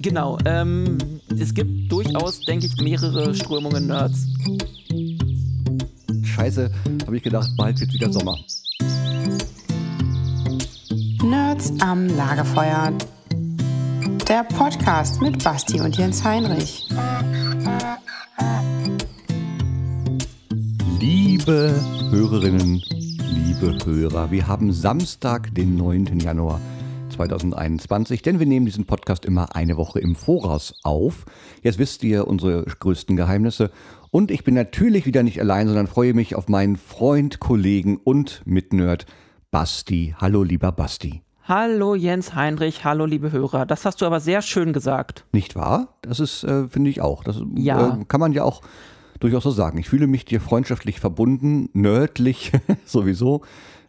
Genau. Ähm, es gibt durchaus, denke ich, mehrere Strömungen Nerds. Scheiße, habe ich gedacht, bald wird wieder Sommer. Nerds am Lagerfeuer. Der Podcast mit Basti und Jens Heinrich. Liebe Hörerinnen, liebe Hörer, wir haben Samstag, den 9. Januar 2021, denn wir nehmen diesen Podcast immer eine Woche im Voraus auf. Jetzt wisst ihr unsere größten Geheimnisse. Und ich bin natürlich wieder nicht allein, sondern freue mich auf meinen Freund, Kollegen und Mitnerd Basti. Hallo, lieber Basti. Hallo Jens Heinrich, hallo liebe Hörer. Das hast du aber sehr schön gesagt. Nicht wahr? Das ist, äh, finde ich auch. Das Ja. äh, kann man ja auch durchaus so sagen. Ich fühle mich dir freundschaftlich verbunden, nördlich sowieso.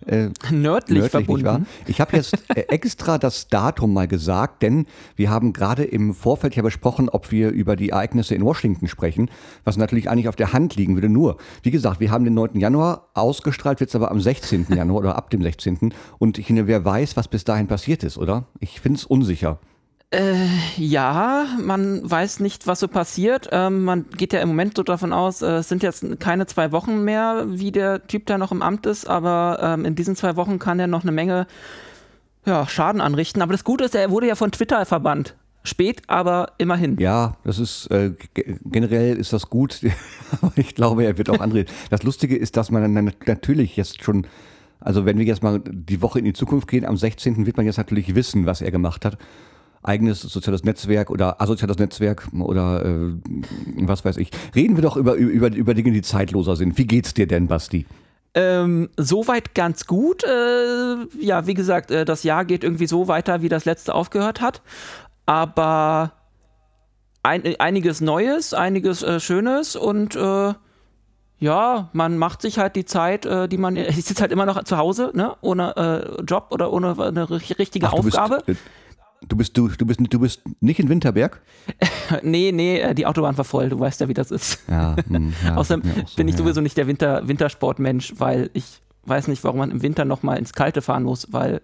Äh, Nördlich, Nördlich, verbunden. Ich habe jetzt äh, extra das Datum mal gesagt, denn wir haben gerade im Vorfeld ja besprochen, ob wir über die Ereignisse in Washington sprechen, was natürlich eigentlich auf der Hand liegen würde. Nur, wie gesagt, wir haben den 9. Januar, ausgestrahlt wird es aber am 16. Januar oder ab dem 16. Und ich finde, wer weiß, was bis dahin passiert ist, oder? Ich finde es unsicher. Ja, man weiß nicht, was so passiert. Ähm, man geht ja im Moment so davon aus, äh, es sind jetzt keine zwei Wochen mehr, wie der Typ da noch im Amt ist, aber ähm, in diesen zwei Wochen kann er noch eine Menge ja, Schaden anrichten. Aber das Gute ist, er wurde ja von Twitter verbannt. Spät, aber immerhin. Ja, das ist äh, ge- generell ist das gut, aber ich glaube, er wird auch andere. Das Lustige ist, dass man natürlich jetzt schon, also wenn wir jetzt mal die Woche in die Zukunft gehen, am 16. wird man jetzt natürlich wissen, was er gemacht hat. Eigenes soziales Netzwerk oder asoziales Netzwerk oder äh, was weiß ich. Reden wir doch über, über, über Dinge, die zeitloser sind. Wie geht's dir denn, Basti? Ähm, soweit ganz gut. Äh, ja, wie gesagt, äh, das Jahr geht irgendwie so weiter, wie das letzte aufgehört hat. Aber ein, äh, einiges Neues, einiges äh, Schönes und äh, ja, man macht sich halt die Zeit, äh, die man. Ich sitze halt immer noch zu Hause, ne? Ohne Job oder ohne eine ri- richtige Ach, bist, Aufgabe. äh, du bist du, du bist du bist nicht in Winterberg? nee, nee, äh, die Autobahn war voll, du weißt ja, wie das ist. Ja. hm, ja Außerdem auch so, bin ich sowieso nicht der Winter Wintersportmensch, weil ich weiß nicht, warum man im Winter noch mal ins Kalte fahren muss, weil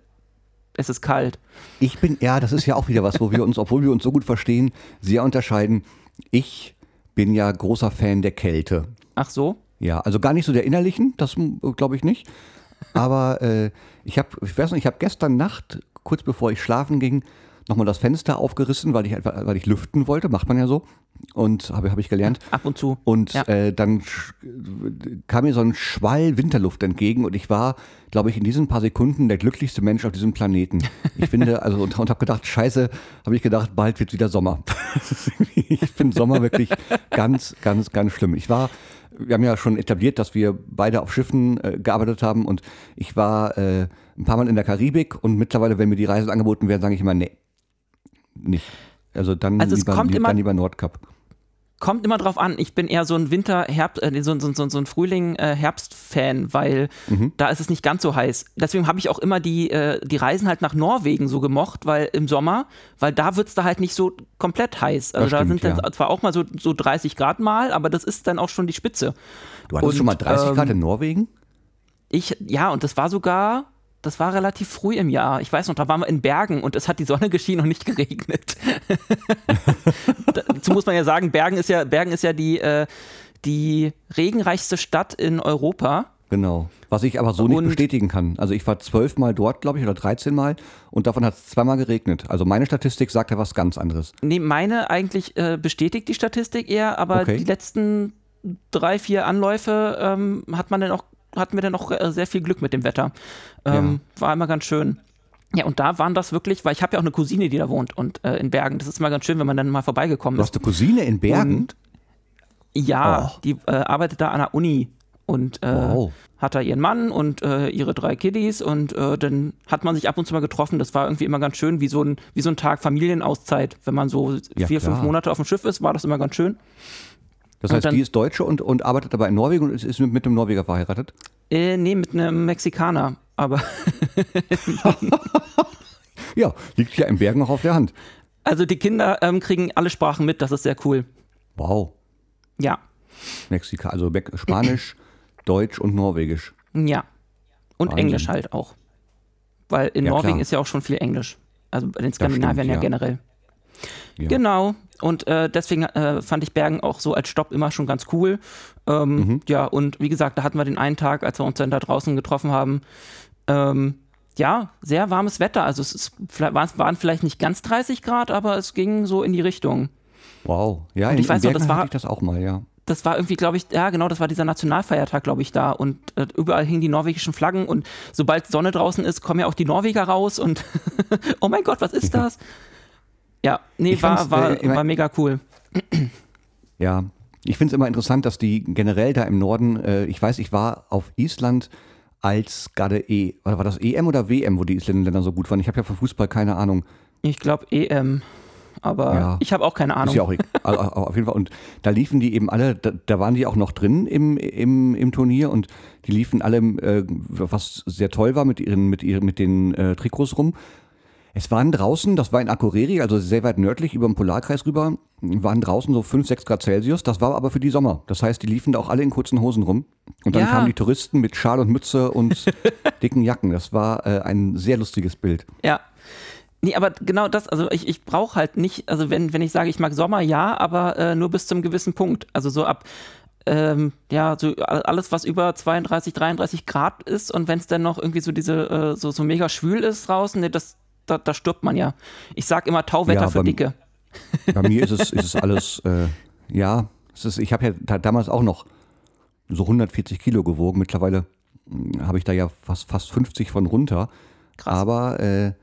es ist kalt. Ich bin, ja, das ist ja auch wieder was, wo wir uns, obwohl wir uns so gut verstehen, sehr unterscheiden. Ich bin ja großer Fan der Kälte. Ach so? Ja, also gar nicht so der innerlichen, das glaube ich nicht. Aber äh, ich habe, ich weiß nicht, ich habe gestern Nacht, kurz bevor ich schlafen ging, nochmal das Fenster aufgerissen, weil ich weil ich lüften wollte, macht man ja so. Und habe hab ich gelernt. Ab und zu. Und Ja. äh, dann kam mir so ein Schwall Winterluft entgegen und ich war, glaube ich, in diesen paar Sekunden der glücklichste Mensch auf diesem Planeten. Ich finde, also und, und habe gedacht, scheiße, habe ich gedacht, bald wird wieder Sommer. ich finde Sommer wirklich ganz, ganz, ganz schlimm. Ich war, wir haben ja schon etabliert, dass wir beide auf Schiffen äh, gearbeitet haben und ich war äh, ein paar Mal in der Karibik und mittlerweile, wenn mir die Reisen angeboten werden, sage ich immer, nee, nicht. Also dann, Also es lieber, kommt lieber, immer- dann lieber Nordkap. Kommt immer drauf an. Ich bin eher so ein Winter, Herbst, äh, so, so, so, so ein Frühling, äh, weil Mhm. da ist es nicht ganz so heiß. Deswegen habe ich auch immer die, äh, die Reisen halt nach Norwegen so gemocht, weil im Sommer, weil da wird es da halt nicht so komplett heiß. Also Das da stimmt, sind dann ja. zwar auch mal so, so 30 Grad mal, aber das ist dann auch schon die Spitze. Du hattest Und, schon mal 30 Grad ähm, in Norwegen? Ich, ja, und das war sogar, das war relativ früh im Jahr. Ich weiß noch, da waren wir in Bergen und es hat die Sonne geschienen und nicht geregnet. Dazu muss man ja sagen, Bergen ist ja, Bergen ist ja die, äh, die regenreichste Stadt in Europa. Genau. Was ich aber so nicht Und- bestätigen kann. Also ich war zwölfmal dort, glaube ich, oder 13 Mal und davon hat es zweimal geregnet. Also meine Statistik sagt ja was ganz anderes. Nee, meine eigentlich äh, bestätigt die Statistik eher, aber Okay. die letzten drei, vier Anläufe ähm, hat man dann auch, hatten wir dann auch äh, sehr viel Glück mit dem Wetter. Ähm, War immer ganz schön. Ja, und da waren das wirklich, weil ich habe ja auch eine Cousine, die da wohnt und äh, in Bergen. Das ist immer ganz schön, wenn man dann mal vorbeigekommen Du ist. hast eine Cousine in Bergen? Und ja, Oh. die äh, arbeitet da an der Uni und äh, Wow. hat da ihren Mann und äh, ihre drei Kiddies und äh, dann hat man sich ab und zu mal getroffen. Das war irgendwie immer ganz schön, wie so ein, wie so ein Tag Familienauszeit. Wenn man so Ja, vier, fünf klar. Monate auf dem Schiff ist, war das immer ganz schön. Das heißt, dann- die ist Deutsche und, und arbeitet aber in Norwegen und ist, ist mit, einem Norweger verheiratet? Äh, nee, mit einem Mexikaner. Aber Ja, liegt ja in Bergen noch auf der Hand. also die Kinder ähm, kriegen alle Sprachen mit, das ist sehr cool. Wow. Ja, Mexika, also Spanisch, Deutsch und Norwegisch. ja. Und Wahnsinn. Englisch halt auch. Weil in Ja, Norwegen klar. ist ja auch schon viel Englisch. Also bei den Skandinaviern stimmt, ja ja. generell. Ja. Genau. Und äh, deswegen äh, fand ich Bergen auch so als Stopp immer schon ganz cool. Ähm, Mhm. Ja, und wie gesagt, da hatten wir den einen Tag, als wir uns dann da draußen getroffen haben. Ähm, ja, sehr warmes Wetter. Also es ist, waren- vielleicht nicht ganz 30 Grad, aber es ging so in die Richtung. Wow. Ja, Und in, ich weiß in noch, das war- ich das auch mal, ja. Das war irgendwie, glaube ich, ja genau, das war dieser Nationalfeiertag, glaube ich, da. Und äh, überall hingen die norwegischen Flaggen und sobald Sonne draußen ist, kommen ja auch die Norweger raus und oh mein Gott, was ist das? Ja, nee, Ich war, war, äh, war mega cool. Ja, ich finde es immer interessant, dass die generell da im Norden, äh, ich weiß, ich war auf Island als gerade E, oder war das EM oder WM, wo die Isländer so gut waren? Ich habe ja von Fußball keine Ahnung. Ich glaube EM, aber Ja. ich habe auch keine Ahnung. Ist ja auch egal. Also, auf jeden Fall. Und da liefen die eben alle, da, da waren die auch noch drin im, im, im Turnier und die liefen alle, äh, was sehr toll war, mit ihren, mit ihren, mit den äh, Trikots rum. Es waren draußen, das war in Akureyri, also sehr weit nördlich über den Polarkreis rüber, waren draußen so 5, 6 Grad Celsius. Das war aber für die Sommer. Das heißt, die liefen da auch alle in kurzen Hosen rum. Und dann Ja. kamen die Touristen mit Schal und Mütze und dicken Jacken. Das war äh, ein sehr lustiges Bild. Ja. Nee, aber genau das, also ich, ich brauche halt nicht, also wenn, wenn ich sage, ich mag Sommer, ja, aber äh, nur bis zum gewissen Punkt. Also so ab, ähm, ja, so alles, was über 32, 33 Grad ist und wenn es dann noch irgendwie so diese, äh, so, so mega schwül ist draußen, nee, das, da, da stirbt man ja. Ich sag immer Tauwetter Ja, für Dicke. Bei mir ist es, ist es alles, äh, ja, es ist, ich habe ja da, damals auch noch so 140 Kilo gewogen. Mittlerweile mh, habe ich da ja fast, fast 50 von runter. Krass. Aber äh,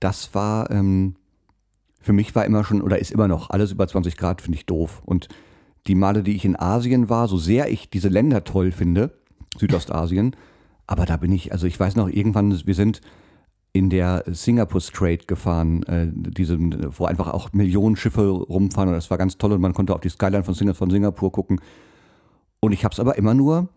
das war, ähm, für mich war immer schon, oder ist immer noch, alles über 20 Grad finde ich doof. Und die Male, die ich in Asien war, so sehr ich diese Länder toll finde, Südostasien, aber da bin ich, also ich weiß noch, irgendwann, wir sind in der Singapore Strait gefahren, äh, diese, wo einfach auch Millionen Schiffe rumfahren und das war ganz toll und man konnte auf die Skyline von, Sing von Singapur gucken. Und ich habe es aber immer nur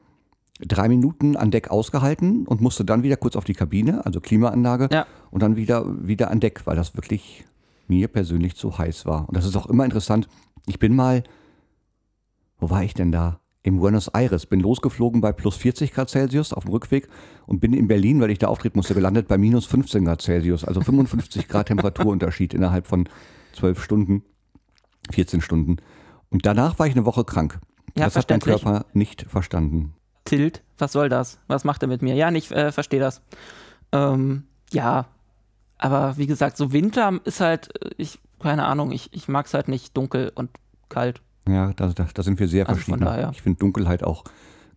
drei Minuten an Deck ausgehalten und musste dann wieder kurz auf die Kabine, also Klimaanlage, Ja. und dann wieder, wieder an Deck, weil das wirklich mir persönlich zu heiß war. Und das ist auch immer interessant. Ich bin mal, wo war ich denn da? In Buenos Aires. Bin losgeflogen bei plus 40 Grad Celsius auf dem Rückweg und bin in Berlin, weil ich da auftreten musste, gelandet bei minus 15 Grad Celsius. Also 55 Grad Temperaturunterschied innerhalb von 12 Stunden, 14 Stunden. Und danach war ich eine Woche krank. Ja, das hat mein. Körper nicht verstanden. Tilt, was soll das? Was macht er mit mir? Ja, ich äh, verstehe das. Ähm, ja, aber wie gesagt, so Winter ist halt, äh, ich, keine Ahnung, ich, ich mag es halt nicht dunkel und kalt. Ja, da, da, da sind wir sehr Also verschieden. daher. Ich finde Dunkelheit auch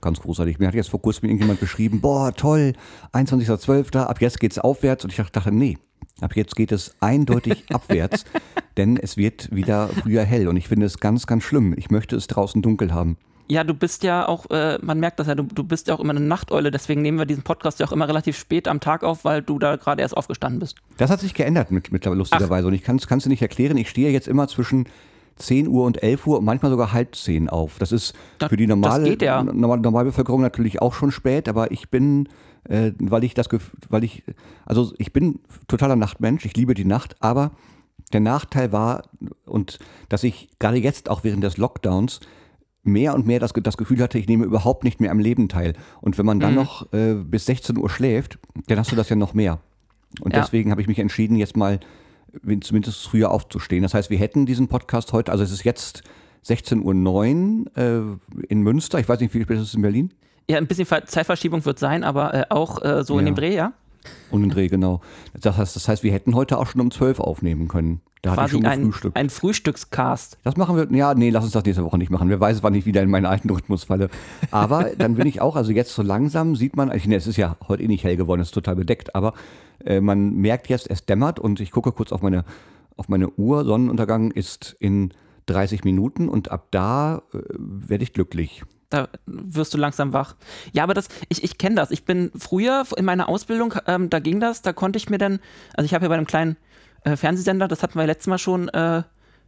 ganz großartig. Mir hat jetzt vor kurzem irgendjemand beschrieben, boah, toll, 21.12., ab jetzt geht's aufwärts. Und ich dachte, nee, ab jetzt geht es eindeutig abwärts, denn es wird wieder früher hell. Und ich finde es ganz, ganz schlimm. Ich möchte es draußen dunkel haben. Ja, du bist ja auch, äh, man merkt das ja, du, du bist ja auch immer eine Nachteule, deswegen nehmen wir diesen Podcast ja auch immer relativ spät am Tag auf, weil du da gerade erst aufgestanden bist. Das hat sich geändert mit, mittlerweile lustigerweise. Und ich kann es dir nicht erklären. Ich stehe jetzt immer zwischen 10 Uhr und 11 Uhr und manchmal sogar halb 10 auf. Das ist Da- für die normale, das ja. normale Normalbevölkerung natürlich auch schon spät, aber ich bin, äh, weil ich das, weil ich, also ich bin totaler Nachtmensch, ich liebe die Nacht, aber der Nachteil war, und dass ich gerade jetzt auch während des Lockdowns mehr und mehr das, das Gefühl hatte, ich nehme überhaupt nicht mehr am Leben teil. Und wenn man dann Mhm. noch äh, bis 16 Uhr schläft, dann hast du das ja noch mehr. Und Ja. deswegen habe ich mich entschieden, jetzt mal zumindest früher aufzustehen. Das heißt, wir hätten diesen Podcast heute, also es ist jetzt 16.09 Uhr äh, in Münster. Ich weiß nicht, wie spät ist es in Berlin? Ja, ein bisschen Ver- Zeitverschiebung wird sein, aber äh, auch äh, so in Ja. dem Dreh, ja? Und in Dreh, genau. Das heißt, das heißt, wir hätten heute auch schon um 12 aufnehmen können. Da hatte ich schon ein, gefrühstückt. ein Frühstückscast. Das machen wir, ja, nee, lass uns das nächste Woche nicht machen. Wer weiß, wann ich wieder in meinen alten Rhythmus falle. Aber dann bin ich auch, also jetzt so langsam sieht man, ich, nee, es ist ja heute eh nicht hell geworden, es ist total bedeckt, aber äh, man merkt jetzt, es dämmert und ich gucke kurz auf meine, auf meine Uhr. Sonnenuntergang ist in 30 Minuten und ab da äh, werde ich glücklich. Da wirst du langsam wach. Ja, aber das, ich, ich kenne das. Ich bin früher in meiner Ausbildung, ähm, da ging das, da konnte ich mir dann, also ich habe ja bei einem kleinen äh, Fernsehsender, das hatten wir letztes Mal schon äh,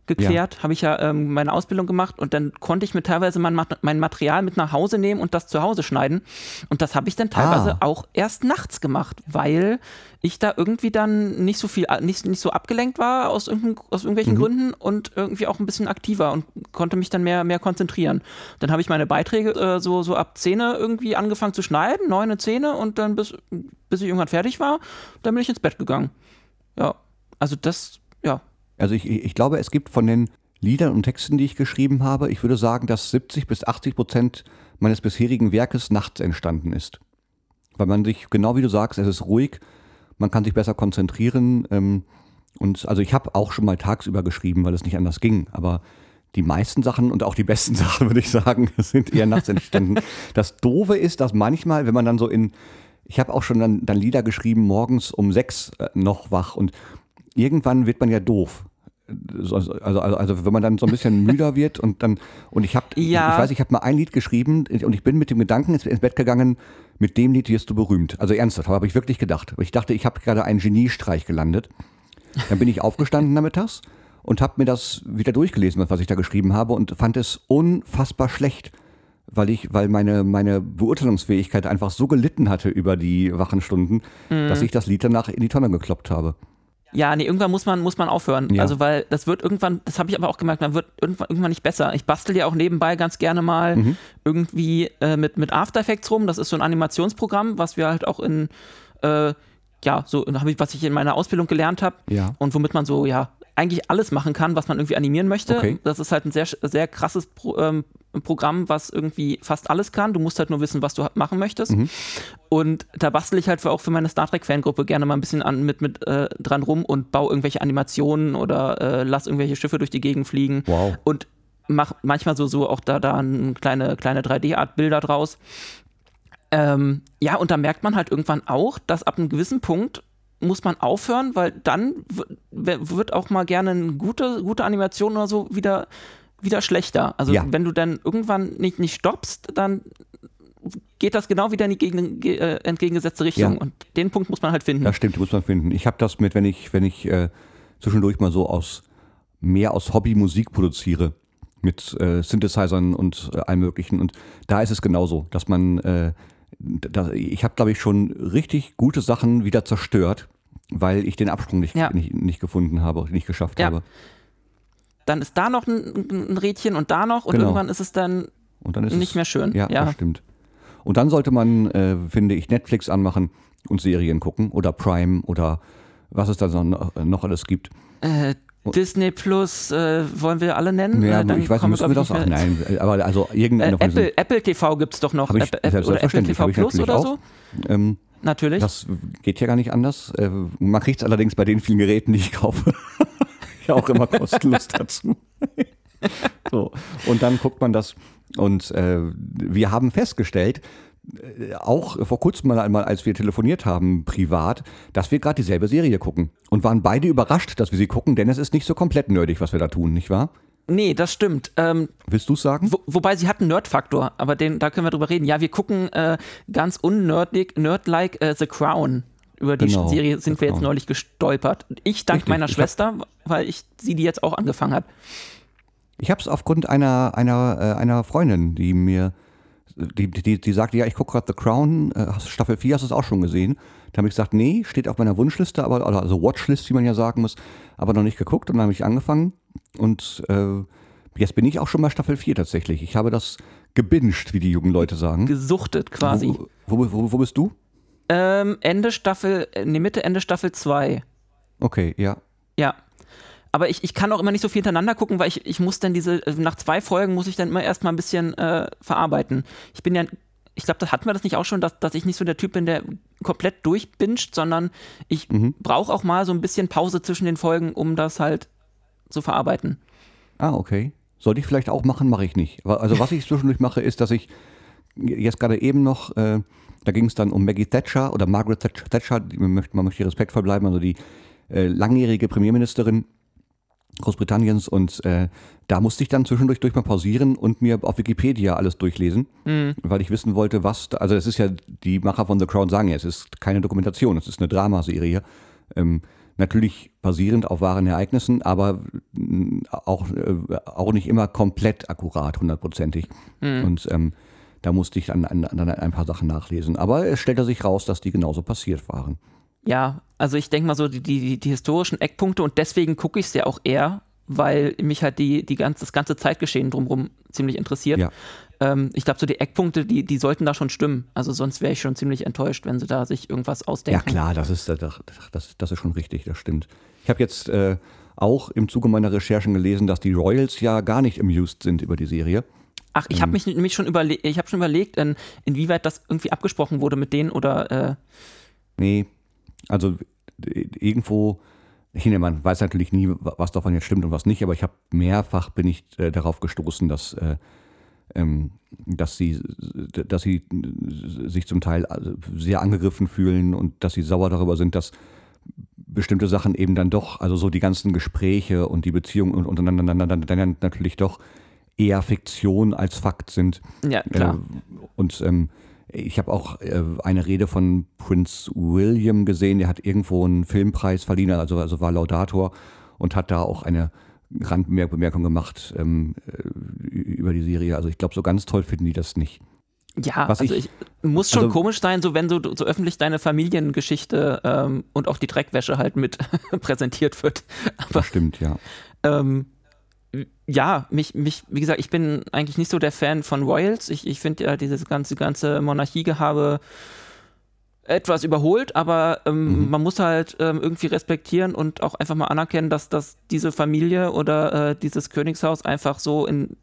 geklärt, habe ich ja ähm, meine Ausbildung gemacht und dann konnte ich mir teilweise mein, mein Material mit nach Hause nehmen und das zu Hause schneiden. Und das habe ich dann teilweise Ah. auch erst nachts gemacht, weil ich da irgendwie dann nicht so viel, nicht, nicht so abgelenkt war aus, aus irgendwelchen Gründen und irgendwie auch ein bisschen aktiver und konnte mich dann mehr, mehr konzentrieren. Dann habe ich meine Beiträge äh, so, so ab 10 irgendwie angefangen zu schneiden, 9, 10 und dann bis, bis ich irgendwann fertig war, dann bin ich ins Bett gegangen. Ja, also das, ja, Also ich, ich glaube, es gibt von den Liedern und Texten, die ich geschrieben habe, ich würde sagen, dass 70 bis 80 Prozent meines bisherigen Werkes nachts entstanden ist. Weil man sich, genau wie du sagst, es ist ruhig, man kann sich besser konzentrieren. Ähm, und also ich habe auch schon mal tagsüber geschrieben, weil es nicht anders ging. Aber die meisten Sachen und auch die besten Sachen, würde ich sagen, sind eher nachts entstanden. das Doofe ist, dass manchmal, wenn man dann so in, ich habe auch schon dann, dann Lieder geschrieben, morgens um sechs äh, noch wach und irgendwann wird man ja doof. Also, also, also, wenn man dann so ein bisschen müder wird und dann und ich habe Ja. ich weiß ich habe mal ein Lied geschrieben und ich bin mit dem Gedanken ins, Bett gegangen mit dem Lied wirst du berühmt. Also ernsthaft habe ich wirklich gedacht. Ich dachte ich habe gerade einen Geniestreich gelandet. Dann bin ich aufgestanden nachmittags und habe mir das wieder durchgelesen was ich da geschrieben habe und fand es unfassbar schlecht weil ich weil meine meine Beurteilungsfähigkeit einfach so gelitten hatte über die wachen Stunden dass ich das Lied danach in die Tonne gekloppt habe Ja, nee, irgendwann muss man, muss man aufhören. Ja. Also, weil das wird irgendwann, das habe ich aber auch gemerkt, man wird irgendwann, irgendwann nicht besser. Ich bastel ja auch nebenbei ganz gerne mal Mhm. irgendwie äh, mit, mit After Effects rum. Das ist so ein Animationsprogramm, was wir halt auch in, äh, ja, so, ich, was ich in meiner Ausbildung gelernt habe. Ja. Und womit man so, ja, eigentlich alles machen kann, was man irgendwie animieren möchte. Okay. Das ist halt ein sehr, sehr krasses Pro, ähm, Programm, was irgendwie fast alles kann. Du musst halt nur wissen, was du machen möchtest. Mhm. Und da bastel ich halt für, auch für meine Star Trek-Fangruppe gerne mal ein bisschen an, mit, mit äh, dran rum und baue irgendwelche Animationen oder äh, lass irgendwelche Schiffe durch die Gegend fliegen. Wow. Und mach manchmal so, so auch da, da ein kleine, kleine 3D-Art-Bilder draus. Ähm, ja, und da merkt man halt irgendwann auch, dass ab einem gewissen Punkt muss man aufhören, weil dann wird auch mal gerne eine gute, gute Animation oder so wieder, wieder schlechter. Also Ja. wenn du dann irgendwann nicht, nicht stoppst, dann geht das genau wieder in die gegen, ge- äh, entgegengesetzte Richtung. Ja. Und den Punkt muss man halt finden. Das stimmt, die muss man finden. Ich habe das mit, wenn ich, wenn ich äh, zwischendurch mal so aus mehr aus Hobby Musik produziere mit äh, Synthesizern und äh, allem möglichen. Und da ist es genauso, dass man, äh, da, ich habe, glaube ich, schon richtig gute Sachen wieder zerstört, weil ich den Absprung nicht, Ja. nicht, nicht gefunden habe, nicht geschafft Ja. habe. Dann ist da noch ein, ein Rädchen und da noch und Genau. irgendwann ist es dann Und dann ist nicht es, mehr schön. Ja, Ja. das stimmt. Und dann sollte man, äh, finde ich, Netflix anmachen und Serien gucken oder Prime oder was es da so noch, noch alles gibt. Äh, Disney Plus äh, wollen wir alle nennen? Ja, Äh, ich weiß nicht, müssen wir das auch? Nein, aber also irgendeine Äh. Apple, Apple TV gibt es doch noch. Apple, Apple, oder Apple TV Plus oder auch. Ähm, Natürlich. das geht ja gar nicht anders. Äh, man kriegt es allerdings bei den vielen Geräten, die ich kaufe, ja auch immer kostenlos dazu. so. Und dann guckt man das. Und äh, wir haben festgestellt, äh, auch vor kurzem mal einmal, als wir telefoniert haben, privat, dass wir gerade dieselbe Serie gucken. Und waren beide überrascht, dass wir sie gucken, denn es ist nicht so komplett nerdig, was wir da tun, nicht wahr? Nee, das stimmt. Ähm, Willst du es sagen? wo, wobei sie hat einen Nerd-Faktor, aber den, da können wir drüber reden. Ja, wir gucken äh, ganz unnerdig, nerd-like äh, The Crown. Über die Genau, Serie sind wir jetzt Crown. neulich gestolpert. Ich dank Richtig, meiner ich Schwester, weil ich sie die jetzt auch angefangen hat. Ich habe es aufgrund einer, einer, äh, einer Freundin, die mir, die, die, die sagte, ja, ich gucke gerade The Crown, äh, Staffel 4, hast du es auch schon gesehen? Da habe ich gesagt, nee, steht auf meiner Wunschliste, aber also Watchlist, wie man ja sagen muss, aber noch nicht geguckt und dann habe ich angefangen und äh, jetzt bin ich auch schon bei Staffel 4 tatsächlich. Ich habe das gebinged, wie die jungen Leute sagen. Gesuchtet quasi. Wo, wo, wo, wo bist du? Ähm, Ende Staffel, äh, nee, Mitte, Ende Staffel 2. Okay, ja. Ja. Aber ich, ich kann auch immer nicht so viel hintereinander gucken, weil ich, ich muss dann diese, äh, nach zwei Folgen muss ich dann immer erstmal ein bisschen äh, verarbeiten. Ich bin ja, ich glaube, das hatten wir das nicht auch schon, dass, dass ich nicht so der Typ bin, der komplett durchbinscht, sondern ich brauche auch mal so ein bisschen Pause zwischen den Folgen, um das halt zu verarbeiten. Ah, okay. Sollte ich vielleicht auch machen, mache ich nicht. Also was ich zwischendurch mache, ist, dass ich jetzt gerade eben noch, äh, da ging es dann um Maggie Thatcher oder Margaret Thatcher, man, möchte, man möchte ihr respektvoll bleiben, also die äh, langjährige Premierministerin Großbritanniens und äh, da musste ich dann zwischendurch durch mal pausieren und mir auf Wikipedia alles durchlesen, weil ich wissen wollte, was, da, also es ist ja, die Macher von The Crown sagen ja, es ist keine Dokumentation, es ist eine Dramaserie. Ähm, natürlich basierend auf wahren Ereignissen, aber mh, auch, äh, auch nicht immer komplett akkurat, hundertprozentig. Und ähm, da musste ich dann, dann, dann ein paar Sachen nachlesen. Aber es stellte sich raus, dass die genauso passiert waren. Ja, also ich denke mal so die, die, die historischen Eckpunkte und deswegen gucke ich es ja auch eher, weil mich halt die, die ganze, das ganze Zeitgeschehen drumherum ziemlich interessiert. Ja. Ähm, ich glaube, so die Eckpunkte, die, die sollten da schon stimmen. Also sonst wäre ich schon ziemlich enttäuscht, wenn sie da sich irgendwas Ja ausdenken. klar, das ist, das, das, das ist schon richtig, das stimmt. Ich habe jetzt äh, auch im Zuge meiner Recherchen gelesen, dass die Royals ja gar nicht amused sind über die Serie. Ach, ich habe mich nämlich schon überlegt, ich habe schon überlegt, in, inwieweit das irgendwie abgesprochen wurde mit denen oder äh, Nee, also äh, irgendwo, ich meine, man weiß natürlich nie, was davon jetzt stimmt und was nicht, aber ich habe mehrfach bin ich äh, darauf gestoßen, dass, äh, ähm, dass sie, dass sie äh, sich zum Teil also sehr angegriffen fühlen und dass sie sauer darüber sind, dass bestimmte Sachen eben dann doch, also so die ganzen Gespräche und die Beziehungen und- untereinander dann natürlich doch eher Fiktion als Fakt sind. ja, klar. Äh, und ähm, ich habe auch äh, eine Rede von Prince William gesehen, der hat irgendwo einen Filmpreis verliehen, also, also war Laudator und hat da auch eine Randbemerkung gemacht ähm, äh, über die Serie. Also ich glaube, so ganz toll finden die das nicht. Ja, Was also ich- ich, muss schon also- komisch sein, so wenn so, so öffentlich deine Familiengeschichte ähm, und auch die Dreckwäsche halt mit präsentiert wird. Aber Das stimmt, ja. ähm, ja, mich, mich, wie gesagt, ich bin eigentlich nicht so der Fan von Royals. Ich, ich finde ja dieses ganze, ganze Monarchiegehabe etwas überholt, aber ähm, Mhm. man muss halt ähm, irgendwie respektieren und auch einfach mal anerkennen, dass, dass diese Familie oder äh, dieses Königshaus einfach so in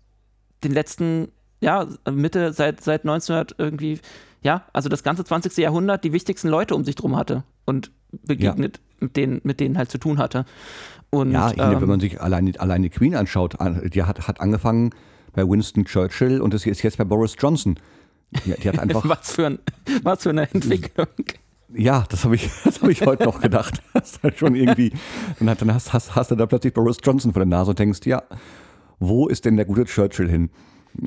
den letzten, ja, Mitte seit, seit 1900 irgendwie, ja, also das ganze 20. Jahrhundert die wichtigsten Leute um sich drum hatte und begegnet, mit, denen, mit denen halt zu tun hatte. Und, Ja, ich ähm, wenn man sich allein, allein die Queen anschaut, an- die hat, hat angefangen bei Winston Churchill und ist jetzt, bei Boris Johnson. Die, die hat einfach, was, für ein, was für eine Entwicklung. ja, das habe ich, das hab ich heute noch gedacht. Das ist halt schon irgendwie, dann hast, hast, hast du da plötzlich Boris Johnson vor der Nase und denkst, ja, wo ist denn der gute Churchill hin?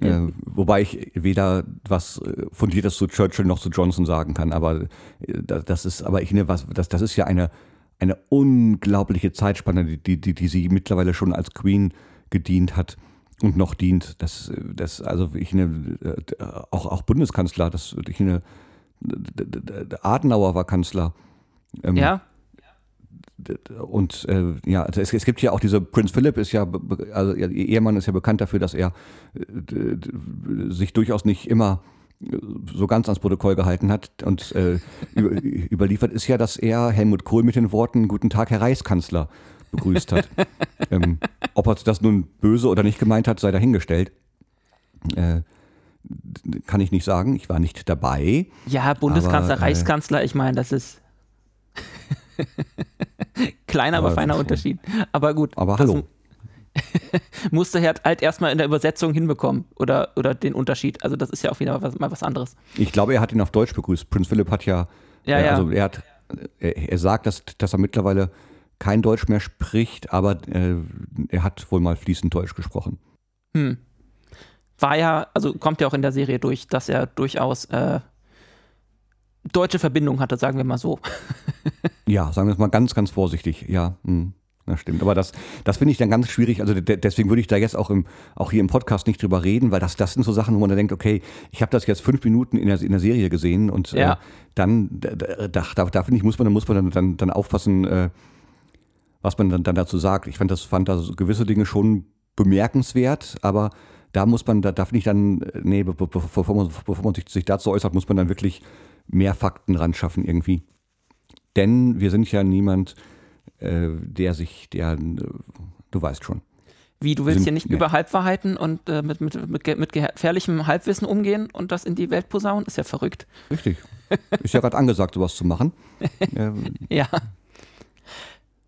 Äh, wobei ich weder was äh, Fundiertes zu Churchill noch zu Johnson sagen kann, aber äh, da- das ist, aber ich ne, was, das, das ist ja eine, eine unglaubliche Zeitspanne, die, die, die, sie mittlerweile schon als Queen gedient hat und noch dient. Das, äh, das also ich ne, äh, auch, auch Bundeskanzler, das ich ne, d- Adenauer war Kanzler. Ähm, Ja, und äh, ja, also es, es gibt ja auch diese, Prinz Philip ist ja, also ihr Ehemann ist ja bekannt dafür, dass er äh, sich durchaus nicht immer so ganz ans Protokoll gehalten hat. Und äh, über, überliefert ist ja, dass er Helmut Kohl mit den Worten Guten Tag, Herr Reichskanzler begrüßt hat. ähm, ob er das nun böse oder nicht gemeint hat, sei dahingestellt. Äh, kann ich nicht sagen. Ich war nicht dabei. ja, Bundeskanzler, Aber, äh, Reichskanzler, ich meine, das ist kleiner, aber, Aber feiner. Unterschied. Aber gut, Aber hallo. musste er halt erstmal in der Übersetzung hinbekommen oder, oder den Unterschied. Also das ist ja auch wieder was, mal was anderes. Ich glaube, er hat ihn auf Deutsch begrüßt. Prinz Philipp hat ja, Ja, äh, ja. also er hat, er, er sagt, dass, dass er mittlerweile kein Deutsch mehr spricht, aber äh, er hat wohl mal fließend Deutsch gesprochen. Hm. War ja, also kommt ja auch in der Serie durch, dass er durchaus äh, deutsche Verbindung hatte, sagen wir mal so. Ja, sagen wir es mal ganz, ganz vorsichtig. Ja, hm, das stimmt. Aber das, das finde ich dann ganz schwierig. Also de deswegen würde ich da jetzt auch, im, auch hier im Podcast nicht drüber reden, weil das, das sind so Sachen, wo man dann denkt, okay, ich habe das jetzt fünf Minuten in der, in der Serie gesehen und Ja. äh, dann, da, da, da, finde ich, muss man, muss man dann, dann, dann aufpassen, äh, was man dann, dann dazu sagt. Ich fand das, fand da gewisse Dinge schon bemerkenswert, aber da muss man, da, da finde ich dann, äh, nee, be- be- bevor man, bevor man sich, sich dazu äußert, muss man dann wirklich mehr Fakten ran schaffen irgendwie. Denn wir sind ja niemand, äh, der sich, der, äh, du weißt schon. Wie, du willst Sind- hier nicht nee. über Halbwahrheiten und äh, mit, mit, mit, mit gefährlichem Halbwissen umgehen und das in die Welt posaunen? Ist ja verrückt. Richtig. Ist ja gerade angesagt, sowas zu machen. ähm, Ja.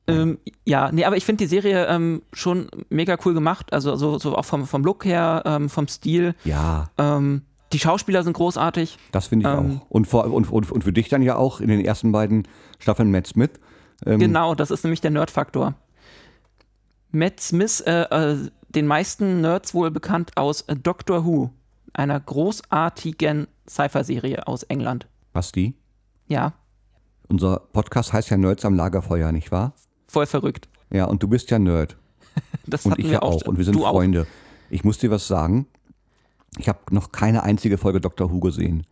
Ähm, ja, nee, aber ich finde die Serie ähm, schon mega cool gemacht. Also so, so auch vom, vom Look her, ähm, vom Stil. ja, Ähm, die Schauspieler sind großartig. das finde ich Ähm, auch. Und, vor, und, und, und für dich dann ja auch in den ersten beiden Staffeln Matt Smith. Ähm, Genau, das ist nämlich der Nerd-Faktor. Matt Smith, äh, äh, den meisten Nerds wohl bekannt aus Doctor Who, einer großartigen Sci-Fi-Serie aus England. Was die? Ja, Unser Podcast heißt ja Nerds am Lagerfeuer, nicht wahr? Voll verrückt. Ja, und du bist ja Nerd. Das Und ich ja auch. Und wir sind du auch. Freunde. Ich muss dir was sagen. Ich habe noch keine einzige Folge Doctor Who gesehen.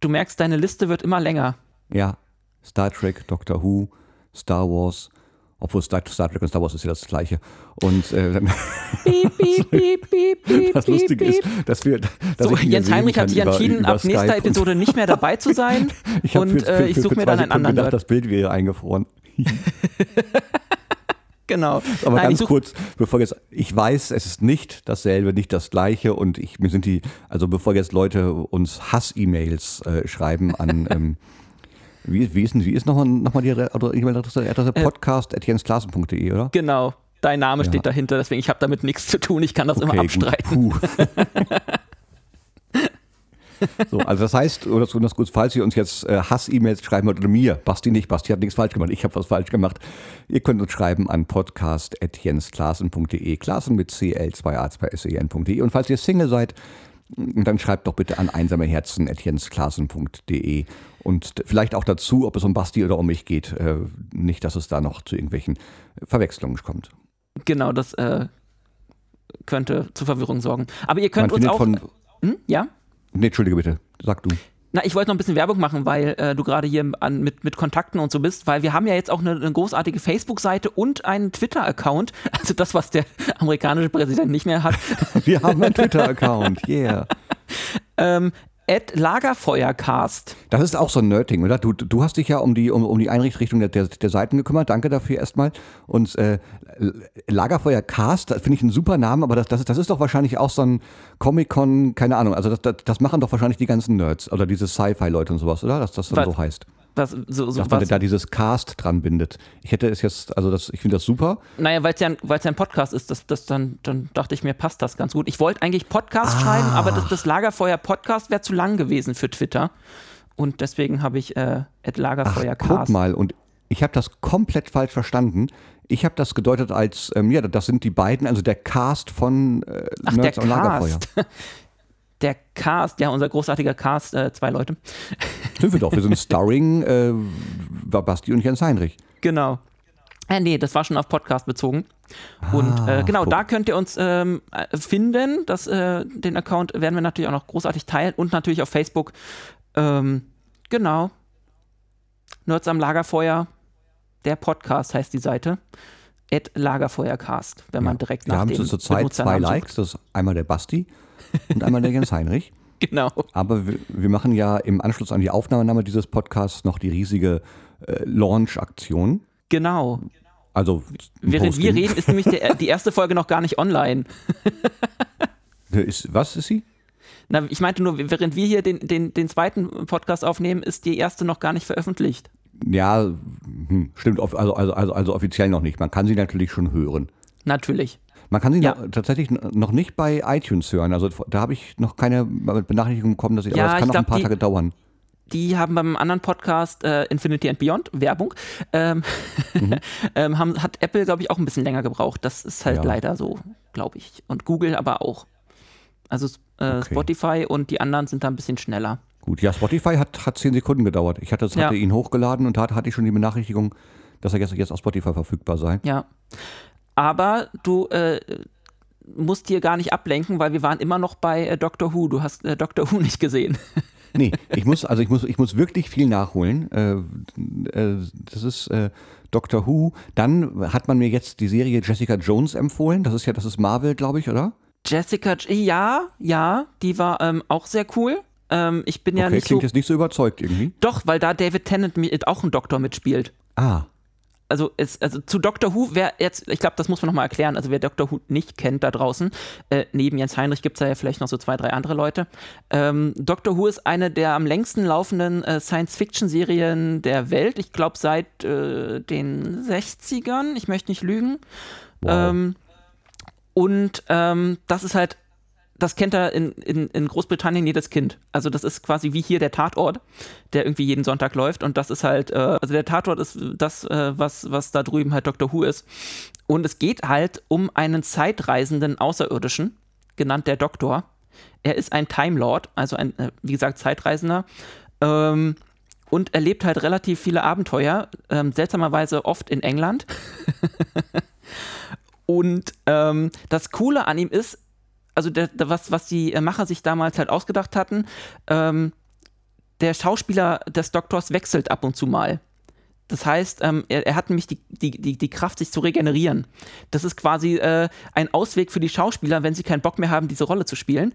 Du merkst, deine Liste wird immer länger. Ja, Star Trek, Doctor Who, Star Wars. Obwohl Star, Star Trek und Star Wars ist ja das Gleiche. Und äh, dann, piep, piep, piep, piep, das Lustige ist, piep. dass wir. Dass So, ich Jens Heinrich hat sich entschieden, über ab nächster Episode nicht mehr dabei zu sein. Ich und für- äh, für- ich für- suche mir dann einen Sekunden anderen gedacht, das Bild wäre eingefroren. genau. Aber Nein, ganz kurz, bevor jetzt, ich weiß, es ist nicht dasselbe, nicht das gleiche und ich, mir sind die, also bevor jetzt Leute uns Hass-E-Mails äh, schreiben an, ähm, wie, wie ist wie ist nochmal noch mal die E-Mail-Adresse? Adresse Äh. podcast.jensklassen.de, oder? Genau. Dein Name Ja. steht dahinter, deswegen ich habe damit nichts zu tun. Ich kann das immer abstreiten. So, also das heißt, oder so das gut, falls ihr uns jetzt äh, Hass-E-Mails schreiben wollt, oder mir, Basti nicht, Basti hat nichts falsch gemacht, ich habe was falsch gemacht. Ihr könnt uns schreiben an podcast.jensklassen.de, Klassen mit cl2a2sen.de E. und falls ihr Single seid, dann schreibt doch bitte an einsameherzen.jensklassen.de und vielleicht auch dazu, ob es um Basti oder um mich geht. Äh, nicht, dass es da noch zu irgendwelchen Verwechslungen kommt. Genau, das äh, könnte zu Verwirrung sorgen. Aber ihr könnt Man uns auch. von. Hm? Ja? Nee, Entschuldige bitte, sag du. Na, ich wollte noch ein bisschen Werbung machen, weil äh, du gerade hier an, mit, mit Kontakten und so bist, weil wir haben ja jetzt auch eine, eine großartige Facebook-Seite und einen Twitter-Account. Also das, was der amerikanische Präsident nicht mehr hat. Wir haben einen Twitter-Account, yeah. ähm, at Lagerfeuercast. Das ist auch so ein Nerding, oder? Du, du hast dich ja um die, um, um die Einrichtung der, der, der Seiten gekümmert. Danke dafür erstmal. Und äh, Lagerfeuer Cast, das finde ich einen super Namen, aber das, das, ist- das ist doch wahrscheinlich auch so ein Comic-Con, keine Ahnung. Also das, das, das machen doch wahrscheinlich die ganzen Nerds oder diese Sci-Fi-Leute und sowas, oder? Dass das dann Was- so heißt. Was, so, so, Dass man was, da dieses Cast dran bindet. Ich hätte es jetzt, also das, ich finde das super. naja, weil es ja, ein- ja ein Podcast ist, das, das dann, dann dachte ich mir, passt das ganz gut. Ich wollte eigentlich Podcast Ah. schreiben, aber das, das Lagerfeuer-Podcast wäre zu lang gewesen für Twitter. Und deswegen habe ich äh, at Ach, Lagerfeuercast. guck mal, und ich habe das komplett falsch verstanden. Ich habe das gedeutet als, ähm, ja, das sind die beiden, also der Cast von äh, Ach, Nerds der am Lagerfeuer. Der Cast, ja, unser großartiger Cast, äh, zwei Leute. Sind wir doch, wir sind Starring äh, Basti und Jens Heinrich. Genau. Äh, nee, das war schon auf Podcast bezogen. Und äh, genau, Ah, guck. da könnt ihr uns ähm, äh, finden. Das, äh, den Account werden wir natürlich auch noch großartig teilen und natürlich auf Facebook. Ähm, genau. Nerds am Lagerfeuer. Der Podcast heißt die Seite. At Lagerfeuercast, wenn man direkt Wir nach haben dem zurzeit zwei. Likes, das ist einmal der Basti und einmal der Jens Heinrich. Genau. Aber wir, wir machen ja im Anschluss an die Aufnahme dieses Podcasts noch die riesige äh, Launch-Aktion. Genau. Also Während wir Posting. reden, ist nämlich der, die erste Folge noch gar nicht online. Ist, was ist sie? Na, ich meinte nur, während wir hier den, den, den zweiten Podcast aufnehmen, ist die erste noch gar nicht veröffentlicht. Ja, hm, stimmt, also, also, also, also offiziell noch nicht. Man kann sie natürlich schon hören. Natürlich. Man kann sie Ja. noch, tatsächlich noch nicht bei iTunes hören. Also da habe ich noch keine Benachrichtigung bekommen, dass ich, Ja, aber es kann ich noch ein paar die- Tage dauern. Die haben beim anderen Podcast äh, Infinity and Beyond, Werbung, ähm, ähm, haben, hat Apple, glaube ich, auch ein bisschen länger gebraucht. Das ist halt Ja. leider so, glaube ich. Und Google aber auch. Also äh, Okay. Spotify und die anderen sind da ein bisschen schneller. Gut, ja, Spotify hat, hat zehn Sekunden gedauert. Ich hatte, hatte ihn hochgeladen und da hatte ich schon die Benachrichtigung, dass er jetzt, jetzt auf Spotify verfügbar sei. Ja. Aber du äh, musst hier gar nicht ablenken, weil wir waren immer noch bei äh, Doctor Who. Du hast äh, Doctor Who nicht gesehen. Nee, ich muss, also ich muss, ich muss wirklich viel nachholen. Äh, äh, das ist äh, Doctor Who. Dann hat man mir jetzt die Serie Jessica Jones empfohlen. Das ist ja, das ist Marvel, glaube ich, oder? Jessica, ja, ja, die war ähm, auch sehr cool. Ähm, ich bin ja okay, nicht so. klingt jetzt nicht so überzeugt irgendwie. Doch, weil da David Tennant auch ein Doktor mitspielt. Ah, Also, es, also zu Doctor Who, wer jetzt, ich glaube, das muss man nochmal erklären, also wer Doctor Who nicht kennt da draußen, äh, neben Jens Heinrich gibt es da ja vielleicht noch so zwei, drei andere Leute. Ähm, Doctor Who ist eine der am längsten laufenden äh, Science-Fiction-Serien der Welt. Ich glaube, seit äh, den 60ern, ich möchte nicht lügen. wow. Ähm, und ähm, das ist halt, das kennt er in, in, in Großbritannien jedes Kind. Also das ist quasi wie hier der Tatort, der irgendwie jeden Sonntag läuft. Und das ist halt, äh, also der Tatort ist das, äh, was, was da drüben halt Doctor Who ist. Und es geht halt um einen zeitreisenden Außerirdischen, genannt der Doktor. Er ist ein Time Lord, also ein, äh, wie gesagt, Zeitreisender. Ähm, und erlebt halt relativ viele Abenteuer, ähm, seltsamerweise oft in England. Und ähm, das Coole an ihm ist, also der, der, was, was die äh, Macher sich damals halt ausgedacht hatten, ähm, der Schauspieler des Doktors wechselt ab und zu mal. Das heißt, ähm, er, er hat nämlich die, die, die, die Kraft, sich zu regenerieren. Das ist quasi äh, ein Ausweg für die Schauspieler, wenn sie keinen Bock mehr haben, diese Rolle zu spielen.